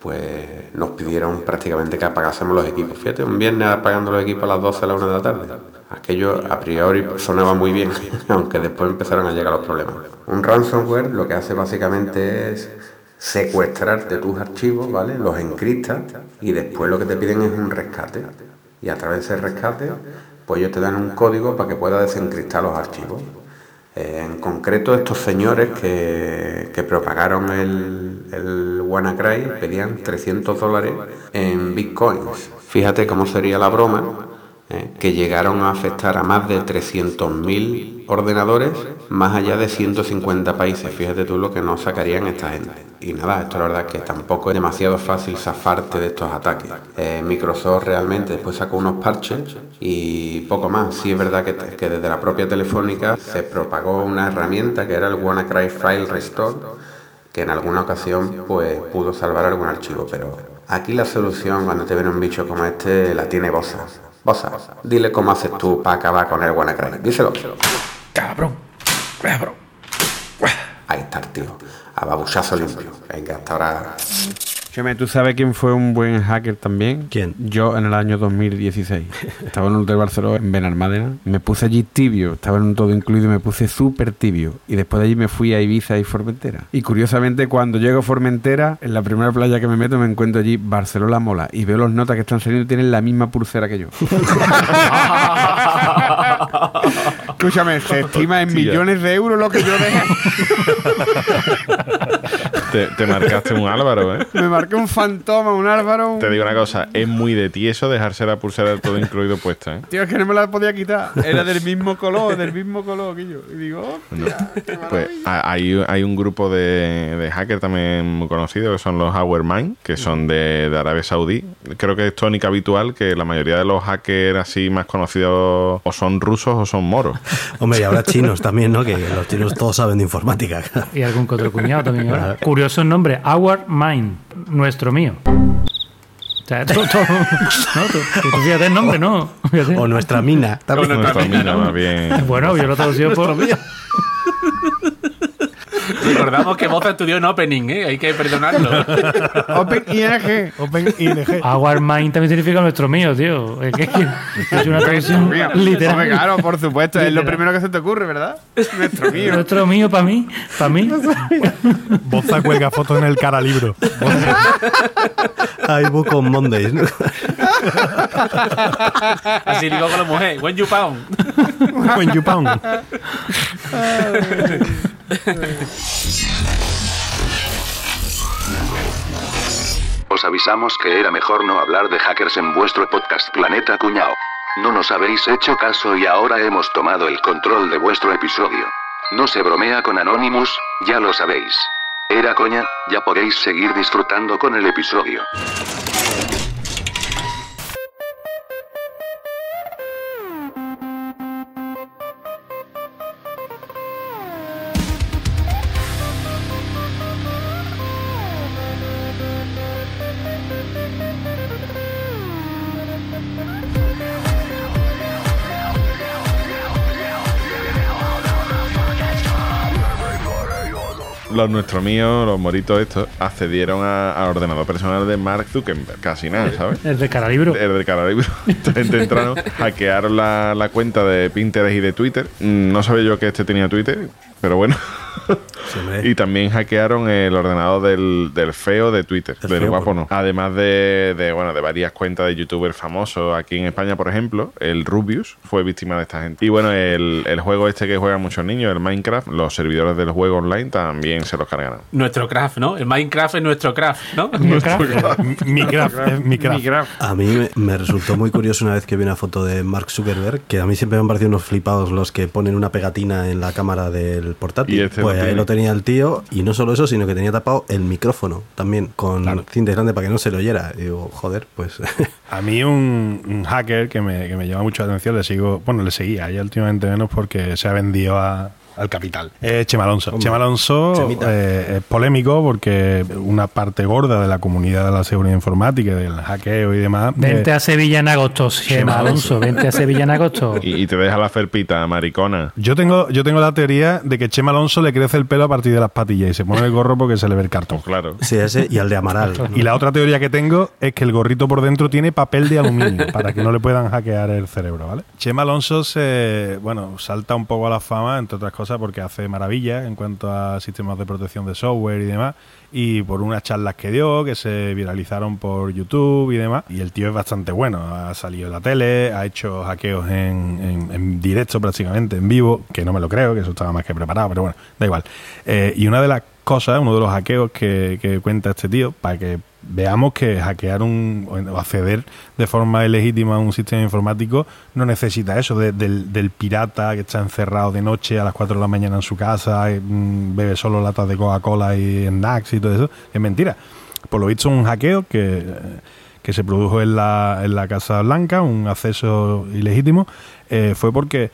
pues nos pidieron prácticamente que apagásemos los equipos. Fíjate, un viernes apagando los equipos a las 12 a la 1 de la tarde. Aquello a priori sonaba muy bien, [LAUGHS] aunque después empezaron a llegar los problemas. Un ransomware lo que hace básicamente es secuestrarte tus archivos, ¿vale? Los encriptas y después lo que te piden es un rescate. Y a través de ese rescate, pues ellos te dan un código para que puedas desencriptar los archivos. Eh, en concreto, estos señores que, que propagaron el, el WannaCry pedían 300 dólares en bitcoins. Fíjate cómo sería la broma, eh, que llegaron a afectar a más de 300.000 ordenadores, más allá de 150 países. Fíjate tú lo que nos sacarían esta gente. Y nada, esto la verdad es que tampoco es demasiado fácil zafarte de estos ataques. Eh, Microsoft realmente después sacó unos parches y poco más. Sí es verdad que, que desde la propia Telefónica se propagó una herramienta que era el WannaCry File Restore, que en alguna ocasión pues pudo salvar algún archivo, pero aquí la solución cuando te viene un bicho como este la tiene Bosa. Bosa, dile cómo haces tú para acabar con el WannaCry. Díselo. cabrón, cabrón. Ahí está el tío. A babuchazo limpio. Venga, hasta ahora. Cheme, ¿tú sabes quién fue un buen hacker también? ¿Quién? Yo en el año 2016. [LAUGHS] Estaba en un hotel Barcelona, en Benalmádena. Me puse allí tibio, estaba en un todo incluido y me puse súper tibio. Y después de allí me fui a Ibiza y Formentera. Y curiosamente, cuando llego a Formentera, en la primera playa que me meto, me encuentro allí Barcelona Mola. Y veo los notas que están saliendo y tienen la misma pulsera que yo. [LAUGHS] Escúchame, se estima en millones de euros lo que yo dejé. [LAUGHS] Te, te marcaste un Álvaro, ¿eh? [LAUGHS] Me marqué un fantoma, un Álvaro. un- Te digo una cosa, es muy de tieso dejarse la pulsera del todo incluido puesta, ¿eh? Tío, es que no me la podía quitar. Era del mismo color, del mismo color que yo. Y digo, No. hostia, qué Pues hay, hay un grupo de, de hackers también muy conocido que son los Hourmind, que son de, de Arabia Saudí. Creo que es tónica habitual que la mayoría de los hackers así más conocidos o son rusos o son moros. Hombre, y ahora chinos también, ¿no? Que los chinos todos saben de informática. Y algún otro cuñado también. Curioso el nombre, Our Mind, nuestro mío. O sea, [LAUGHS] todo, todo- no, tú, tú- tú fíjate el nombre, ¿no? Fíjate. O nuestra mina. También. Nuestra mina, más bien. Bueno, yo lo traducido por [LAUGHS] [LAUGHS] Recordamos que Moza estudió en Opening, ¿eh? Hay que perdonarlo. [LAUGHS] Open ING. Open ING. Our Mind también significa nuestro mío, tío. Es que es una traducción. [LAUGHS] Hombre, literal. claro, por supuesto. Es lo primero que se te ocurre, ¿verdad? Nuestro mío. Nuestro mío para mí, para mí. Boza cuelga fotos en el cara libro. Hay book on Mondays. ¿no? Así digo con la mujer. When you pound. When you pound. Os avisamos que era mejor no hablar de hackers en vuestro podcast Planeta Cuñao. No nos habéis hecho caso y ahora hemos tomado el control de vuestro episodio. No se bromea con Anonymous, ya lo sabéis. Era coña, ya podéis seguir disfrutando con el episodio. Los nuestros míos, los moritos estos, accedieron a- al ordenador personal de Mark Zuckerberg. Casi nada, ¿sabes? El de cara libro. El del cara libro. [LAUGHS] Esta gente entraron, hackearon la, la cuenta de Pinterest y de Twitter. Mm, No sabía yo que este tenía Twitter, pero bueno. Sí. Y también hackearon el ordenador del, del feo de Twitter, El del feo, guapo ¿por no. Además de, de, bueno, de varias cuentas de youtubers famosos aquí en España, por ejemplo, el Rubius fue víctima de esta gente. Y bueno, el, el juego este que juegan muchos niños, el Minecraft, los servidores del juego online también se los cargaron. Nuestro craft, ¿no? El Minecraft es nuestro craft, ¿no? [LAUGHS] [LAUGHS] Mi craft, mi craft. Mi. A mí me, me resultó muy curioso una vez que vi una foto de Mark Zuckerberg, que a mí siempre me han parecido unos flipados los que ponen una pegatina en la cámara del portátil. Y este pues ahí lo tenía el tío, y no solo eso, sino que tenía tapado el micrófono también, con cinta grande para que no se lo oyera. Y digo, joder, pues... [LAUGHS] A mí un, un hacker que me, que me llama mucho la atención, le sigo, bueno, le seguía ya últimamente menos porque se ha vendido a- al capital. Es Chema Alonso. Hombre, Chema Alonso eh, es polémico porque una parte gorda de la comunidad de la seguridad informática, del hackeo y demás. Vente eh, a Sevilla en agosto, Chema Alonso. Vente a Sevilla en agosto. [LAUGHS] Y, y te deja la felpita, maricona. yo tengo, yo tengo la teoría de que Chema Alonso le crece el pelo a partir de las patillas y se pone el gorro porque se le ve el cartón. Pues claro. Sí, ese y al de Amaral. Y la otra teoría que tengo es que el gorrito por dentro tiene papel de aluminio [LAUGHS] para que no le puedan hackear el cerebro, ¿vale? Chema Alonso se, bueno, salta un poco a la fama, entre otras cosas, porque hace maravillas en cuanto a sistemas de protección de software y demás, y por unas charlas que dio, que se viralizaron por YouTube y demás, y el tío es bastante bueno, ha salido en la tele, ha hecho hackeos en, en- directo prácticamente, en vivo, que no me lo creo, que eso estaba más que preparado, pero bueno, da igual. Eh, y una de las cosas, uno de los hackeos que, que cuenta este tío, para que veamos que hackear un, o acceder de forma ilegítima a un sistema informático no necesita eso de- del, del pirata que está encerrado de noche a las 4 de la mañana en su casa, y, mm, bebe solo latas de Coca-Cola y snacks y todo eso. Es mentira. Por lo visto, un hackeo que, eh, que se produjo en la, en la Casa Blanca, un acceso ilegítimo, eh, fue porque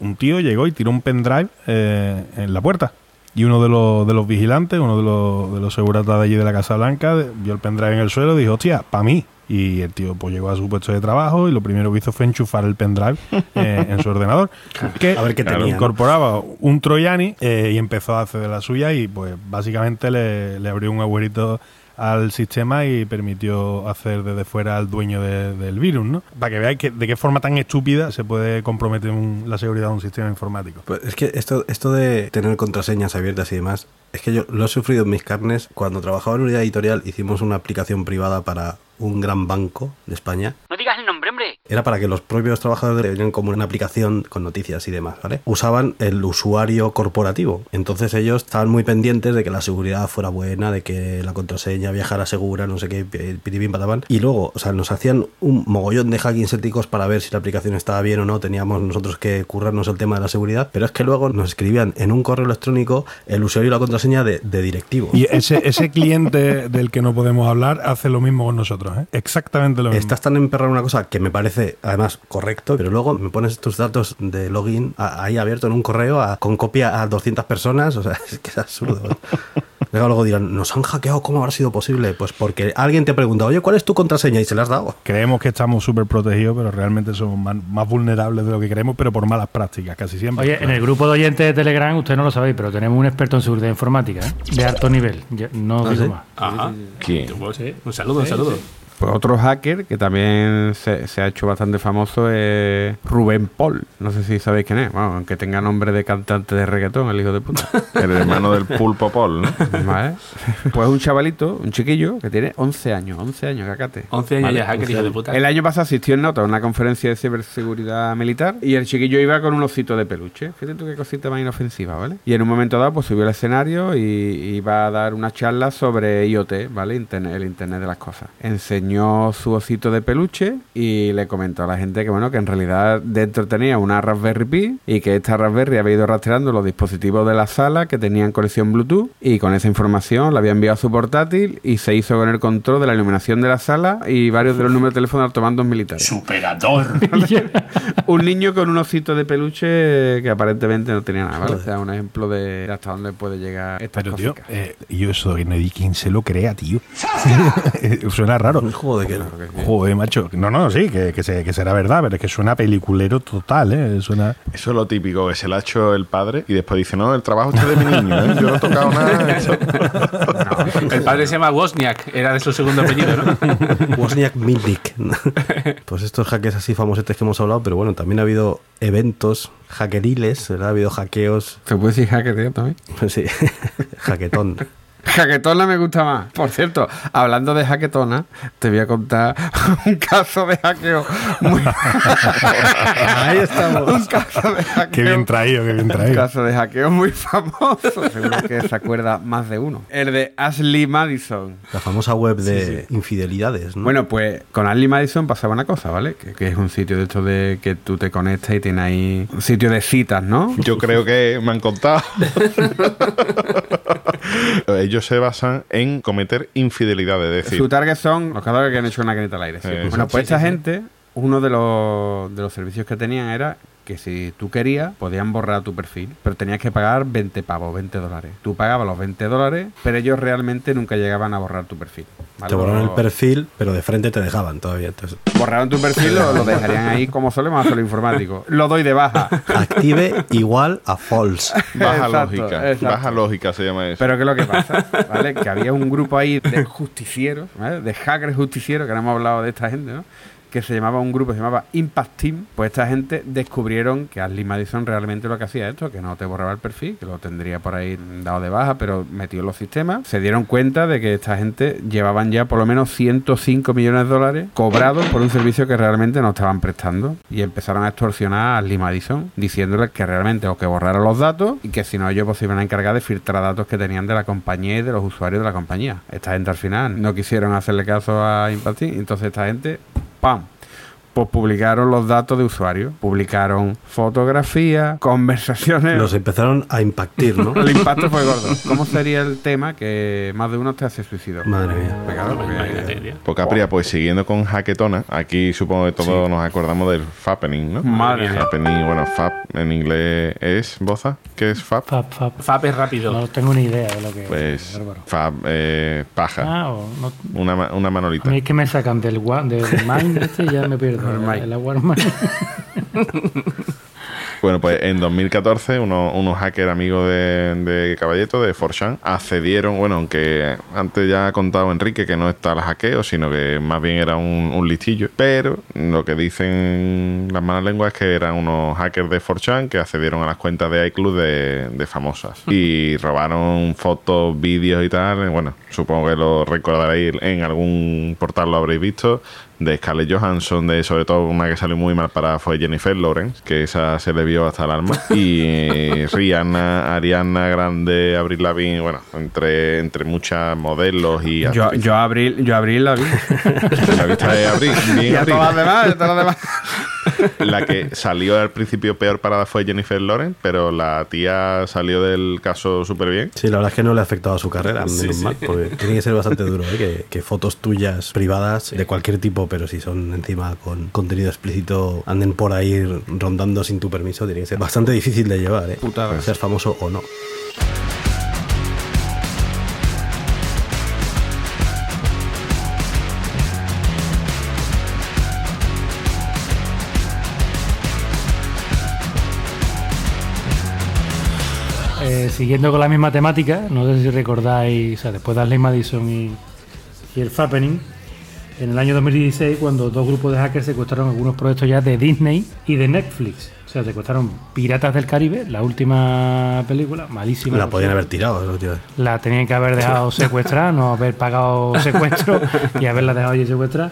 un tío llegó y tiró un pendrive eh, en la puerta. Y uno de los, de los vigilantes, uno de los, de los seguratas de allí de la Casa Blanca, vio el pendrive en el suelo y dijo, hostia, para mí. Y el tío pues llegó a su puesto de trabajo y lo primero que hizo fue enchufar el pendrive [LAUGHS] eh, en su ordenador. Que A ver qué incorporaba un Troyani eh, y empezó a hacer de la suya y pues básicamente le, le abrió un agujerito al sistema y permitió hacer desde fuera al dueño de- del virus, ¿no? Para que veáis que, de qué forma tan estúpida se puede comprometer un- la seguridad de un sistema informático. Pues es que esto, esto de tener contraseñas abiertas y demás, es que yo lo he sufrido en mis carnes. Cuando trabajaba en unidad editorial hicimos una aplicación privada para un gran banco de España. No digas el nombre, hombre. Era para que los propios trabajadores tenían como una aplicación con noticias y demás, ¿vale? Usaban el usuario corporativo. Entonces ellos estaban muy pendientes de que la seguridad fuera buena, de que la contraseña viajara segura, no sé qué, pi- piribim, patapam. Y luego, o sea, nos hacían un mogollón de hackings éticos para ver si la aplicación estaba bien o no. Teníamos nosotros que currarnos el tema de la seguridad. Pero es que luego nos escribían en un correo electrónico el usuario y la contraseña de, de directivo. Y ese, ese cliente del que no podemos hablar hace lo mismo con nosotros, ¿eh? Exactamente lo mismo. Estás tan emperrado en una cosa que me parece además correcto, pero luego me pones tus datos de login a- ahí abierto en un correo a- con copia a 200 personas, o sea, [LAUGHS] es que es absurdo. Luego, luego dirán, nos han hackeado, ¿cómo habrá sido posible? Pues porque alguien te pregunta, oye, ¿cuál es tu contraseña? Y se la has dado. Creemos que estamos súper protegidos, pero realmente somos más, más vulnerables de lo que creemos, pero por malas prácticas, casi siempre. Oye, en el grupo de oyentes de Telegram, usted no lo sabéis, pero tenemos un experto en seguridad informática, ¿eh? de alto nivel. Ya- no ¿Ah, digo sí? más. Ajá. Sí. Un saludo, un saludo. Pues otro hacker que también se, se ha hecho bastante famoso es Rubén Paul. No sé si sabéis quién es. Bueno, aunque tenga nombre de cantante de reggaetón, el hijo de puta. [LAUGHS] El hermano del pulpo Paul, ¿no? ¿Vale? Pues un chavalito, un chiquillo, que tiene 11 años. 11 años, cacate. 11 años Vale, ya, hacker, 11 hijo de años. puta. El año pasado asistió en nota a una conferencia de ciberseguridad militar y el chiquillo iba con un osito de peluche. Fíjate tú qué cosita más inofensiva, ¿vale? Y en un momento dado, pues subió al escenario y iba a dar una charla sobre IoT, ¿vale? Internet, el Internet de las cosas. Enseñó su osito de peluche y le comentó a la gente que, bueno, que en realidad dentro tenía una Raspberry Pi y que esta Raspberry había ido rastreando los dispositivos de la sala que tenían conexión Bluetooth y con esa información la había enviado a su portátil y se hizo con el control de la iluminación de la sala y varios de los números de teléfono de automandos militares. Superador. [LAUGHS] un niño con un osito de peluche que aparentemente no tenía nada, ¿vale? O sea, un ejemplo de hasta dónde puede llegar esta Pero, tío, eh, yo eso que no quién se lo crea, tío. [LAUGHS] [LAUGHS] Suena raro. Joder, que no. Joder, macho. No, no, sí, que, que, se- que será verdad, pero es que suena peliculero total, ¿eh? Suena... Eso es lo típico, que se lo ha hecho el padre y después dice, no, el trabajo está de mi niño, ¿eh? yo no he tocado nada. [LAUGHS] eso". El padre se llama Wozniak, era de su segundo apellido, ¿no? [LAUGHS] Wozniak Milnik. [LAUGHS] pues estos hackers así famosetes que hemos hablado, pero bueno, también ha habido eventos hackeriles, ¿verdad? Ha habido hackeos. ¿Se puede decir hacker, tío, también? Sí, hacketón. Jaquetona me gusta más. Por cierto, hablando de jaquetona, te voy a contar [LAUGHS] un caso de hackeo muy... [LAUGHS] Ahí estamos. un caso de hackeo. Qué bien traído, qué bien Un traído. caso de hackeo muy famoso. Seguro que se acuerda más de uno. El de Ashley Madison. La famosa web de infidelidades, ¿no? Bueno, pues con Ashley Madison pasaba una cosa, ¿vale? Que, que es un sitio de esto de que tú te conectas y tienes ahí un sitio de citas, ¿no? Yo creo que me han contado. [LAUGHS] Ellos se basan en cometer infidelidades, es decir, Su target son los cadáveres que han hecho una canita al aire. sí. Eh, bueno, pues esta gente, uno de los, de los servicios que tenían era que si tú querías, podían borrar tu perfil, pero tenías que pagar 20 pavos, 20 dólares. Tú pagabas los 20 dólares, pero ellos realmente nunca llegaban a borrar tu perfil. ¿vale? te borraron el perfil, pero de frente te dejaban todavía. Entonces, Borraron tu perfil, lo, lo dejarían ahí como solemos hacer los informáticos. Lo doy de baja. active igual a false. baja Exacto, lógica. exacto. Baja lógica se llama eso. Pero ¿qué es lo que pasa? [LAUGHS] ¿Vale? Que había un grupo ahí de justicieros, ¿vale? de hackers justicieros, que no hemos hablado de esta gente, ¿no? Que se llamaba un grupo, se llamaba Impact Team, pues esta gente descubrieron que Ashley Madison realmente lo que hacía esto, que no te borraba el perfil, que lo tendría por ahí dado de baja, pero metido en los sistemas. Se dieron cuenta de que esta gente llevaban ya por lo menos 105 millones de dólares cobrados por un servicio que realmente no estaban prestando. Y empezaron a extorsionar a Ashley Madison, diciéndole que realmente o que borrara los datos y que si no ellos pues, se iban a encargar de filtrar datos que tenían de la compañía y de los usuarios de la compañía. Esta gente al final no quisieron hacerle caso a Impact Team, entonces esta gente ¡pam! Pues publicaron los datos de usuario, publicaron fotografías, [LAUGHS] conversaciones. Los empezaron a impactir, ¿no? [LAUGHS] El impacto fue gordo. ¿Cómo sería el tema que más de uno te hace suicidio? Madre mía. Pues porque- Imagínate, tío. Pues Capria, pues siguiendo con Hacketona, aquí supongo que todos nos acordamos del Fappening, ¿no? Madre mía. Fappening, bueno, Fap en inglés es Boza. ¿Qué es Fap? Fap, fap. Fap es rápido. No tengo ni idea de lo que Pues es. bárbaro. Fap, eh, paja. Ah, o no- Una, una a manolita. mí es que me sacan del, del mind este y ya me pierdo. El agua mind. Bueno, pues en 2014 unos, unos hackers amigos de, de Caballeto, de Forchan, accedieron, bueno, aunque antes ya ha contado Enrique que no está el hackeo, sino que más bien era un, un listillo, pero lo que dicen las malas lenguas es que eran unos hackers de Forchan que accedieron a las cuentas de iCloud de, de famosas. Y robaron fotos, vídeos y tal, bueno, supongo que lo recordaréis en algún portal, lo habréis visto, de Scarlett Johansson, de sobre todo una que salió muy mal para fue Jennifer Lawrence, que esa se le vio hasta el alma. [LAUGHS] Y eh, Rihanna, Ariana Grande, Avril Lavigne, bueno, entre, entre muchas modelos y Yo, yo abril, yo abril la vi. [LAUGHS] la vista de Avril. bien [LAUGHS] y a Avril. todas las demás, todas las demás. La que salió al principio peor parada fue Jennifer Lawrence, pero la tía salió del caso súper bien. Sí, la verdad es que no le ha afectado a su carrera, menos Sí, mal, porque tiene que ser bastante duro, ¿eh? que, que fotos tuyas privadas de cualquier tipo, pero si son encima con contenido explícito, anden por ahí rondando sin tu permiso, tiene que ser bastante difícil de llevar, ¿eh? Putada. seas famoso o no. Siguiendo con la misma temática, no sé si recordáis, o sea, después de Ashley Madison y, y el Fappening, en el año 2016, cuando dos grupos de hackers secuestraron algunos proyectos ya de Disney y de Netflix. O sea, secuestraron Piratas del Caribe, la última película, malísima. La podían haber tirado, ¿no, tío? La tenían que haber dejado [LAUGHS] secuestrar, no haber pagado secuestro [LAUGHS] y haberla dejado allí secuestrar.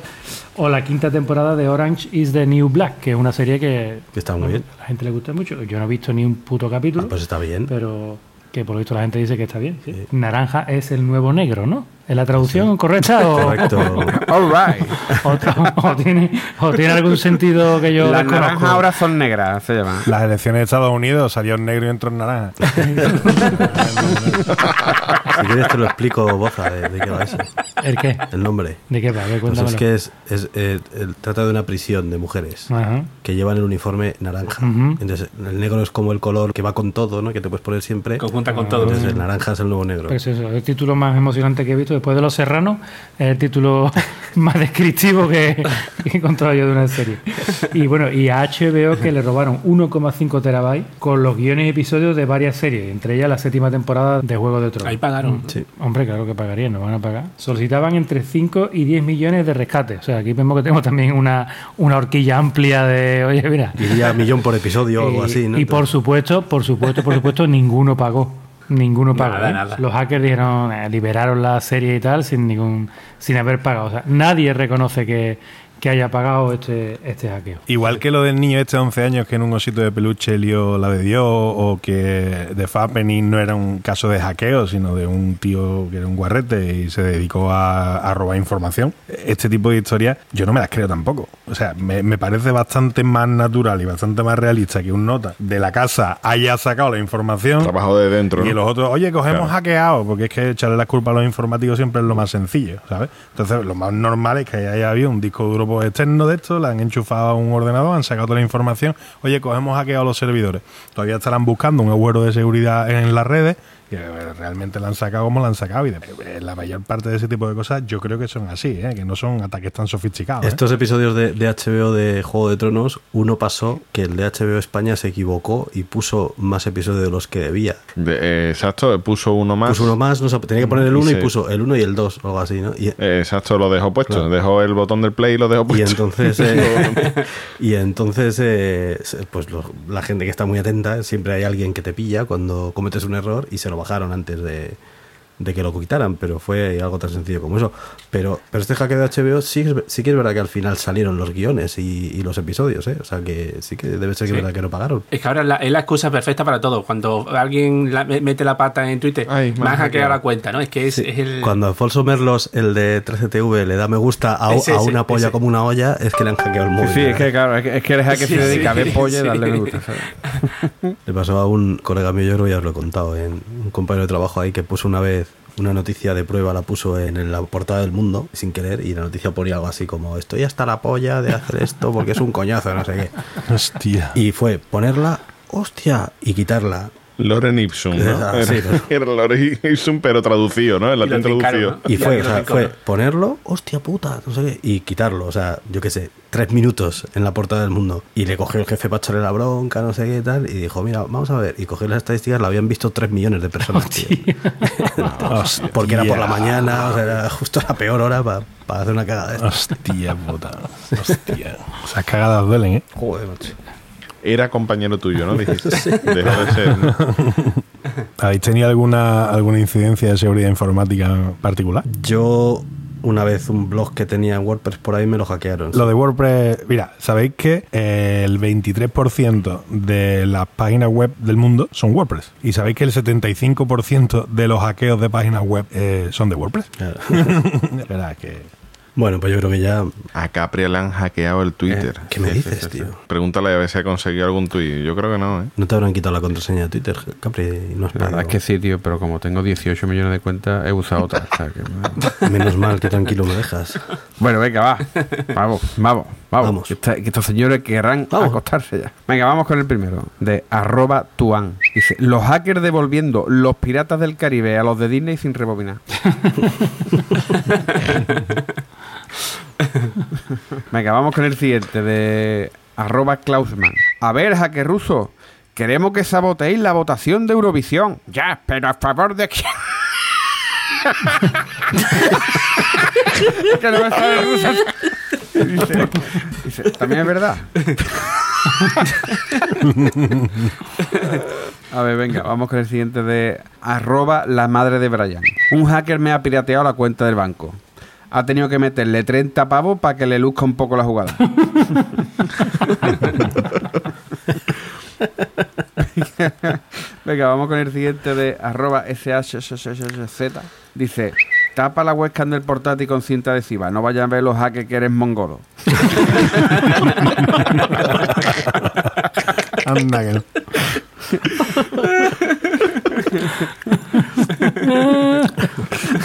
O la quinta temporada de Orange is the New Black, que es una serie que, Que está muy bien. a la gente le gusta mucho. Yo no he visto ni un puto capítulo, Pues está bien. pero que por lo visto la gente dice que está bien. sí. Naranja es el nuevo negro, ¿no? ¿Es la traducción correcta o, Correcto. [LAUGHS] All right. o, o tiene, o tiene algún sentido que yo Las naranjas ahora son negras, se llama. Las elecciones de Estados Unidos salió en negro y entró en naranja. [LAUGHS] Si quieres te lo explico, Boza, de, de qué va eso. ¿El qué? El nombre. ¿De qué va? A ver, Pues cuéntamelo. es que es, es, eh, trata de una prisión de mujeres Ajá. que llevan el uniforme naranja. Ujú. Entonces, el negro es como el color que va con todo, ¿no? Que te puedes poner siempre. Conjunta con todo. Entonces, el naranja es el nuevo negro. Pues eso, el título más emocionante que he visto después de Los Serranos es el título [LAUGHS] más descriptivo que, que [LAUGHS] he encontrado yo de una serie. Y bueno, y a HBO que le robaron 1,5 terabytes con los guiones y episodios de varias series, entre ellas la séptima temporada de Juego de Tronos. Ahí pagaron. Sí. Hombre, claro que pagarían, no van a pagar. Solicitaban entre 5 y 10 millones de rescate. O sea, aquí vemos que tenemos también una, una horquilla amplia de, oye, mira. Iría millón por episodio o algo Y- así, ¿no? Y por supuesto, por supuesto, por supuesto, ninguno pagó. Ninguno pagó. Nada, ¿eh? nada. Los hackers dijeron, eh, liberaron la serie y tal sin ningún, sin haber pagado. O sea, nadie reconoce que, que haya pagado este, este hackeo. Igual que lo del niño este de 11 años que en un osito de peluche lió la de Dios o que The Fappening no era un caso de hackeo, sino de un tío que era un guarrete y se dedicó a, a robar información. Este tipo de historias yo no me las creo tampoco. O sea, me, me parece bastante más natural y bastante más realista que un nota de la casa haya sacado la información Trabajo de dentro, y ¿no? los otros, oye, cogemos Claro. hackeado, porque es que echarle la culpa a los informáticos siempre es lo más sencillo, ¿sabes? Entonces, lo más normal es que haya habido un disco duro pues, externo de esto, le han enchufado a un ordenador, han sacado toda la información, oye, cogemos hackeado los servidores. Todavía estarán buscando un agujero de seguridad en las redes, que eh, realmente la han sacado como la han sacado, y de- eh, la mayor parte de ese tipo de cosas yo creo que son así, ¿eh? que no son ataques tan sofisticados. ¿eh? Estos episodios de, de HBO de Juego de Tronos, uno pasó que el de HBO España se equivocó y puso más episodios de los que debía. De- eh, exacto, puso uno más. Puso uno más, no sé, tenía que poner el Y uno y se- puso el uno y el dos o algo así, ¿no? Y, Eh, Exacto, lo dejó puesto. Claro. Dejó el botón del play y lo dejó y puesto. entonces, [LAUGHS] eh, [LAUGHS] y entonces eh, se- pues lo- la gente que está muy atenta, siempre hay alguien que te pilla cuando cometes un error y se lo bajaron antes de, de que lo quitaran, pero fue algo tan sencillo como eso. Pero, pero este hackeo de HBO sí, es- sí que es verdad que al final salieron los guiones y, y los episodios, ¿eh? O sea que sí que debe ser que Sí. es verdad que no pagaron. Es que ahora la- es la excusa perfecta para todo. Cuando alguien la- me- mete la pata en Twitter, Ay, me han hackeado la cuenta, ¿no? Es que es, Sí, es el. Cuando Alfonso Merlos, el de 13TV, le da me gusta a, Ese, a ese, una polla ese. como una olla, es que le han hackeado el móvil. Sí, es ¿verdad? que claro, es que, es que el hacker Sí, se dedica a ver sí, pollo y darle sí. me gusta, ¿sabes? Le pasó a un colega mío, yo creo que ya os lo he contado, en un compañero de trabajo ahí que puso una vez una noticia de prueba, la puso en la portada del mundo sin querer y la noticia ponía algo así como estoy hasta la polla de hacer esto porque es un coñazo, no sé qué. [LAUGHS] Hostia. Y fue ponerla, hostia, y quitarla. Loren Ipsum, ¿no? Ah, sí, [LAUGHS] Era- Era Loren Ipsum, pero traducido, ¿no? En latín traducido. ¿no? Y fue, o sea, fue ponerlo, hostia puta, no sé qué, y quitarlo, o sea, yo qué sé, tres minutos en la portada del mundo. Y le cogió el jefe para echarle la bronca, no sé qué y tal, y dijo, mira, vamos a ver. Y cogió las estadísticas, la habían visto tres millones de personas. [LAUGHS] tío. [LAUGHS] Porque era por la mañana, o sea, era justo la peor hora para hacer una cagada de estas. Hostia puta. Hostia. Esas cagadas duelen, ¿eh? Joder, macho. Era compañero tuyo, ¿no? Dijiste. [LAUGHS] Dejó de ser. ¿no? ¿Habéis tenido alguna, alguna incidencia de seguridad informática particular? Yo una vez un blog que tenía en WordPress por ahí me lo hackearon. Lo de WordPress, mira, sabéis que eh, el 23% de las páginas web del mundo son WordPress. Y sabéis que el 75% de los hackeos de páginas web eh, son de WordPress. Claro. [LAUGHS] Verás que. Bueno, pues yo creo que ya. A Capri le han hackeado el Twitter. ¿Qué me dices, tío? Pregúntale a ver si ha conseguido algún tweet. Yo creo que no, ¿eh? No te habrán quitado la contraseña de Twitter, Capri. No has La verdad es que sí, tío, pero como tengo 18 millones de cuentas, he usado otras. o sea que- Menos mal que tranquilo me dejas. Bueno, venga, va. Vamos, vamos, vamos. Vamos. Que, esta- que estos señores querrán Vamos. acostarse ya. Venga, vamos con el primero. De arroba tuan. Dice, los hackers devolviendo los piratas del Caribe a los de Disney sin rebobinar. [LAUGHS] [LAUGHS] Venga, vamos con el siguiente. De arroba Klausman. A ver, hacker ruso. Queremos que saboteéis la votación de Eurovisión. Ya, pero a favor de quién. [LAUGHS] que no me sale ruso. Dice, también es verdad. [LAUGHS] A ver, venga, vamos con el siguiente de arroba la madre de Brian. Un hacker me ha pirateado la cuenta del banco. Ha tenido que meterle 30 pavos para que le luzca un poco la jugada. [LAUGHS] Venga, vamos con el siguiente de arroba SHZZ. Dice, tapa la webcam del portátil con cinta adhesiva. No vayan a ver los hackers que eres mongolo. Anda que no. [LAUGHS]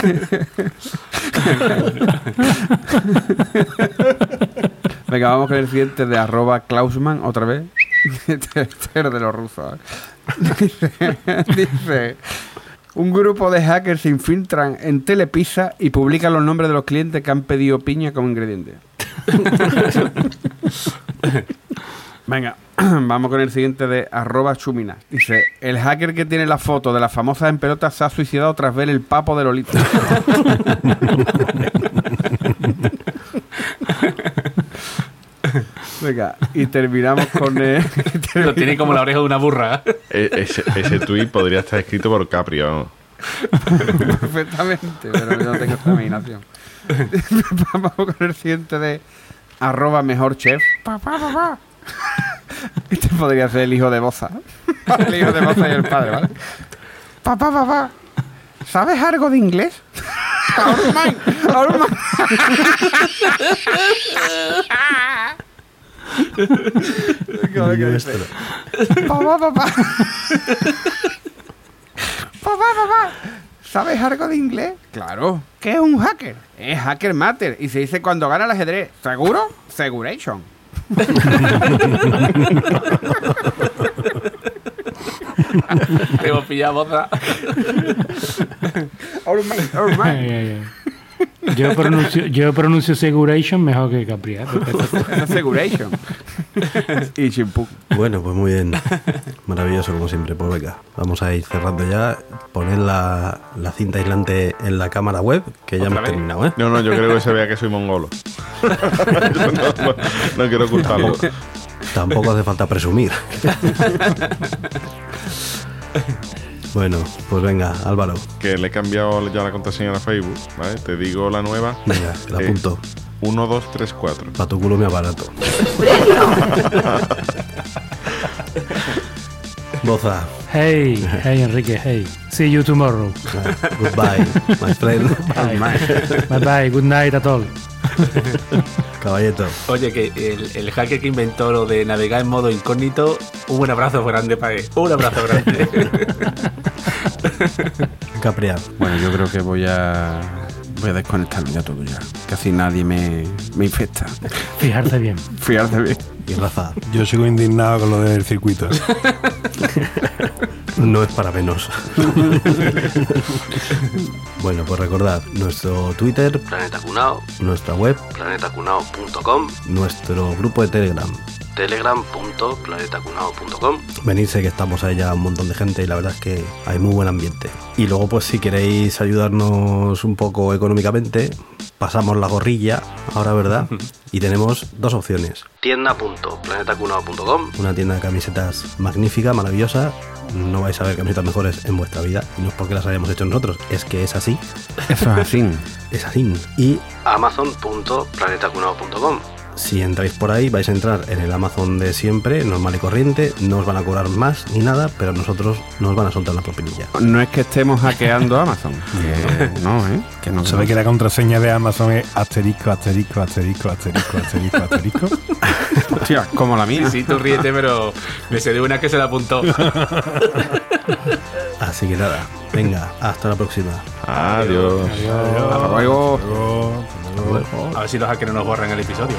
[LAUGHS] Venga, vamos con el siguiente de arroba Klausman, otra vez. [LAUGHS] Este es de los rusos. ¿eh? Dice, [LAUGHS] dice, un grupo de hackers se infiltran en Telepizza y publican los nombres de los clientes que han pedido piña como ingrediente. Venga, [CLEARS THROAT] vamos con el siguiente de arroba chumina. Dice, el hacker que tiene la foto de las famosas en pelotas se ha suicidado tras ver el papo de Lolita. [LAUGHS] Venga, y terminamos con el... Lo [LAUGHS] tiene como la oreja de una burra. E- ese, ese tweet podría estar escrito por Capri, vamos. Perfectamente, pero yo no tengo esta imaginación. [LAUGHS] Vamos con el siguiente de arroba mejor chef. Papá, papá. [LAUGHS] Este podría ser el hijo de Boza. [LAUGHS] El hijo de Boza y el padre, ¿vale? Papá, papá. ¿Sabes algo de inglés? [LAUGHS] Orman. Papá, papá. Papá, papá. ¿Sabes algo de inglés? Claro. ¿Qué es un hacker? Es hacker matter y se dice cuando gana el ajedrez. ¿Seguro? Seguration. Te hemos pillado, boza. Oh, Ay, ay, ay. Yo pronuncio, yo pronuncio Seguration mejor que Capri. [LAUGHS] Es Seguration. [LAUGHS] y chimpú. Bueno, pues muy bien. Maravilloso, como siempre. Pues venga, vamos a ir cerrando ya. Poner la, la cinta aislante en la cámara web, que ya ¿Otra hemos vez? terminado, ¿eh? No, no, yo creo que se vea que soy mongolo. [LAUGHS] No, no- no quiero ocultarlo. Tampoco hace falta presumir. Bueno, pues venga, Álvaro. Que le he cambiado ya la contraseña a Facebook, ¿vale? Te digo la nueva. Venga, la Eh, apunto. 1, 2, 3, 4. Para tu culo mi aparato. [LAUGHS] Boza. Hey, hey, Enrique, hey. See you tomorrow. Goodbye, my friend. [LAUGHS] Bye. Bye bye, good night a all. [LAUGHS] Caballito. Oye, que el, el hacker que inventó lo de navegar en modo incógnito, un abrazo grande para él. Un abrazo grande. [LAUGHS] Capriar. Bueno, yo creo que voy a. Voy a desconectarme ya todo ya. Casi nadie me, me infecta. Fijarse bien. [LAUGHS] Fijarse bien. Y Rafa. Yo sigo indignado con lo del circuito. [LAUGHS] No es para menos. [LAUGHS] bueno, pues recordad nuestro Twitter, Planeta Cunao, nuestra web, planetacunao.com, nuestro grupo de Telegram, telegram.planetacunao.com. Venirse que estamos ahí ya un montón de gente y la verdad es que hay muy buen ambiente. Y luego pues si queréis ayudarnos un poco económicamente, pasamos la gorrilla, ahora verdad, [LAUGHS] y tenemos dos opciones. tienda.planetacunao.com Una tienda de camisetas magnífica, maravillosa. No vais a ver camisetas mejores en vuestra vida. Y no es porque las hayamos hecho nosotros, es que es así. Eso es así. [LAUGHS] Es así. Y amazon.planetacunao.com si entráis por ahí, vais a entrar en el Amazon de siempre, normal y corriente. No os van a cobrar más ni nada, pero nosotros nos van a soltar la propinilla. No es que estemos hackeando [LAUGHS] Amazon. Que no, ¿eh? Que no. ¿Sabe que la contraseña de Amazon es asterisco, asterisco, asterisco, asterisco, asterisco, asterisco? [LAUGHS] Hostia, como la mía. Sí, tú ríete, pero me sé de una que se la apuntó. [LAUGHS] Así que nada, venga, hasta la próxima. Adiós. Hasta luego. A ver si los hackers no nos borran el episodio.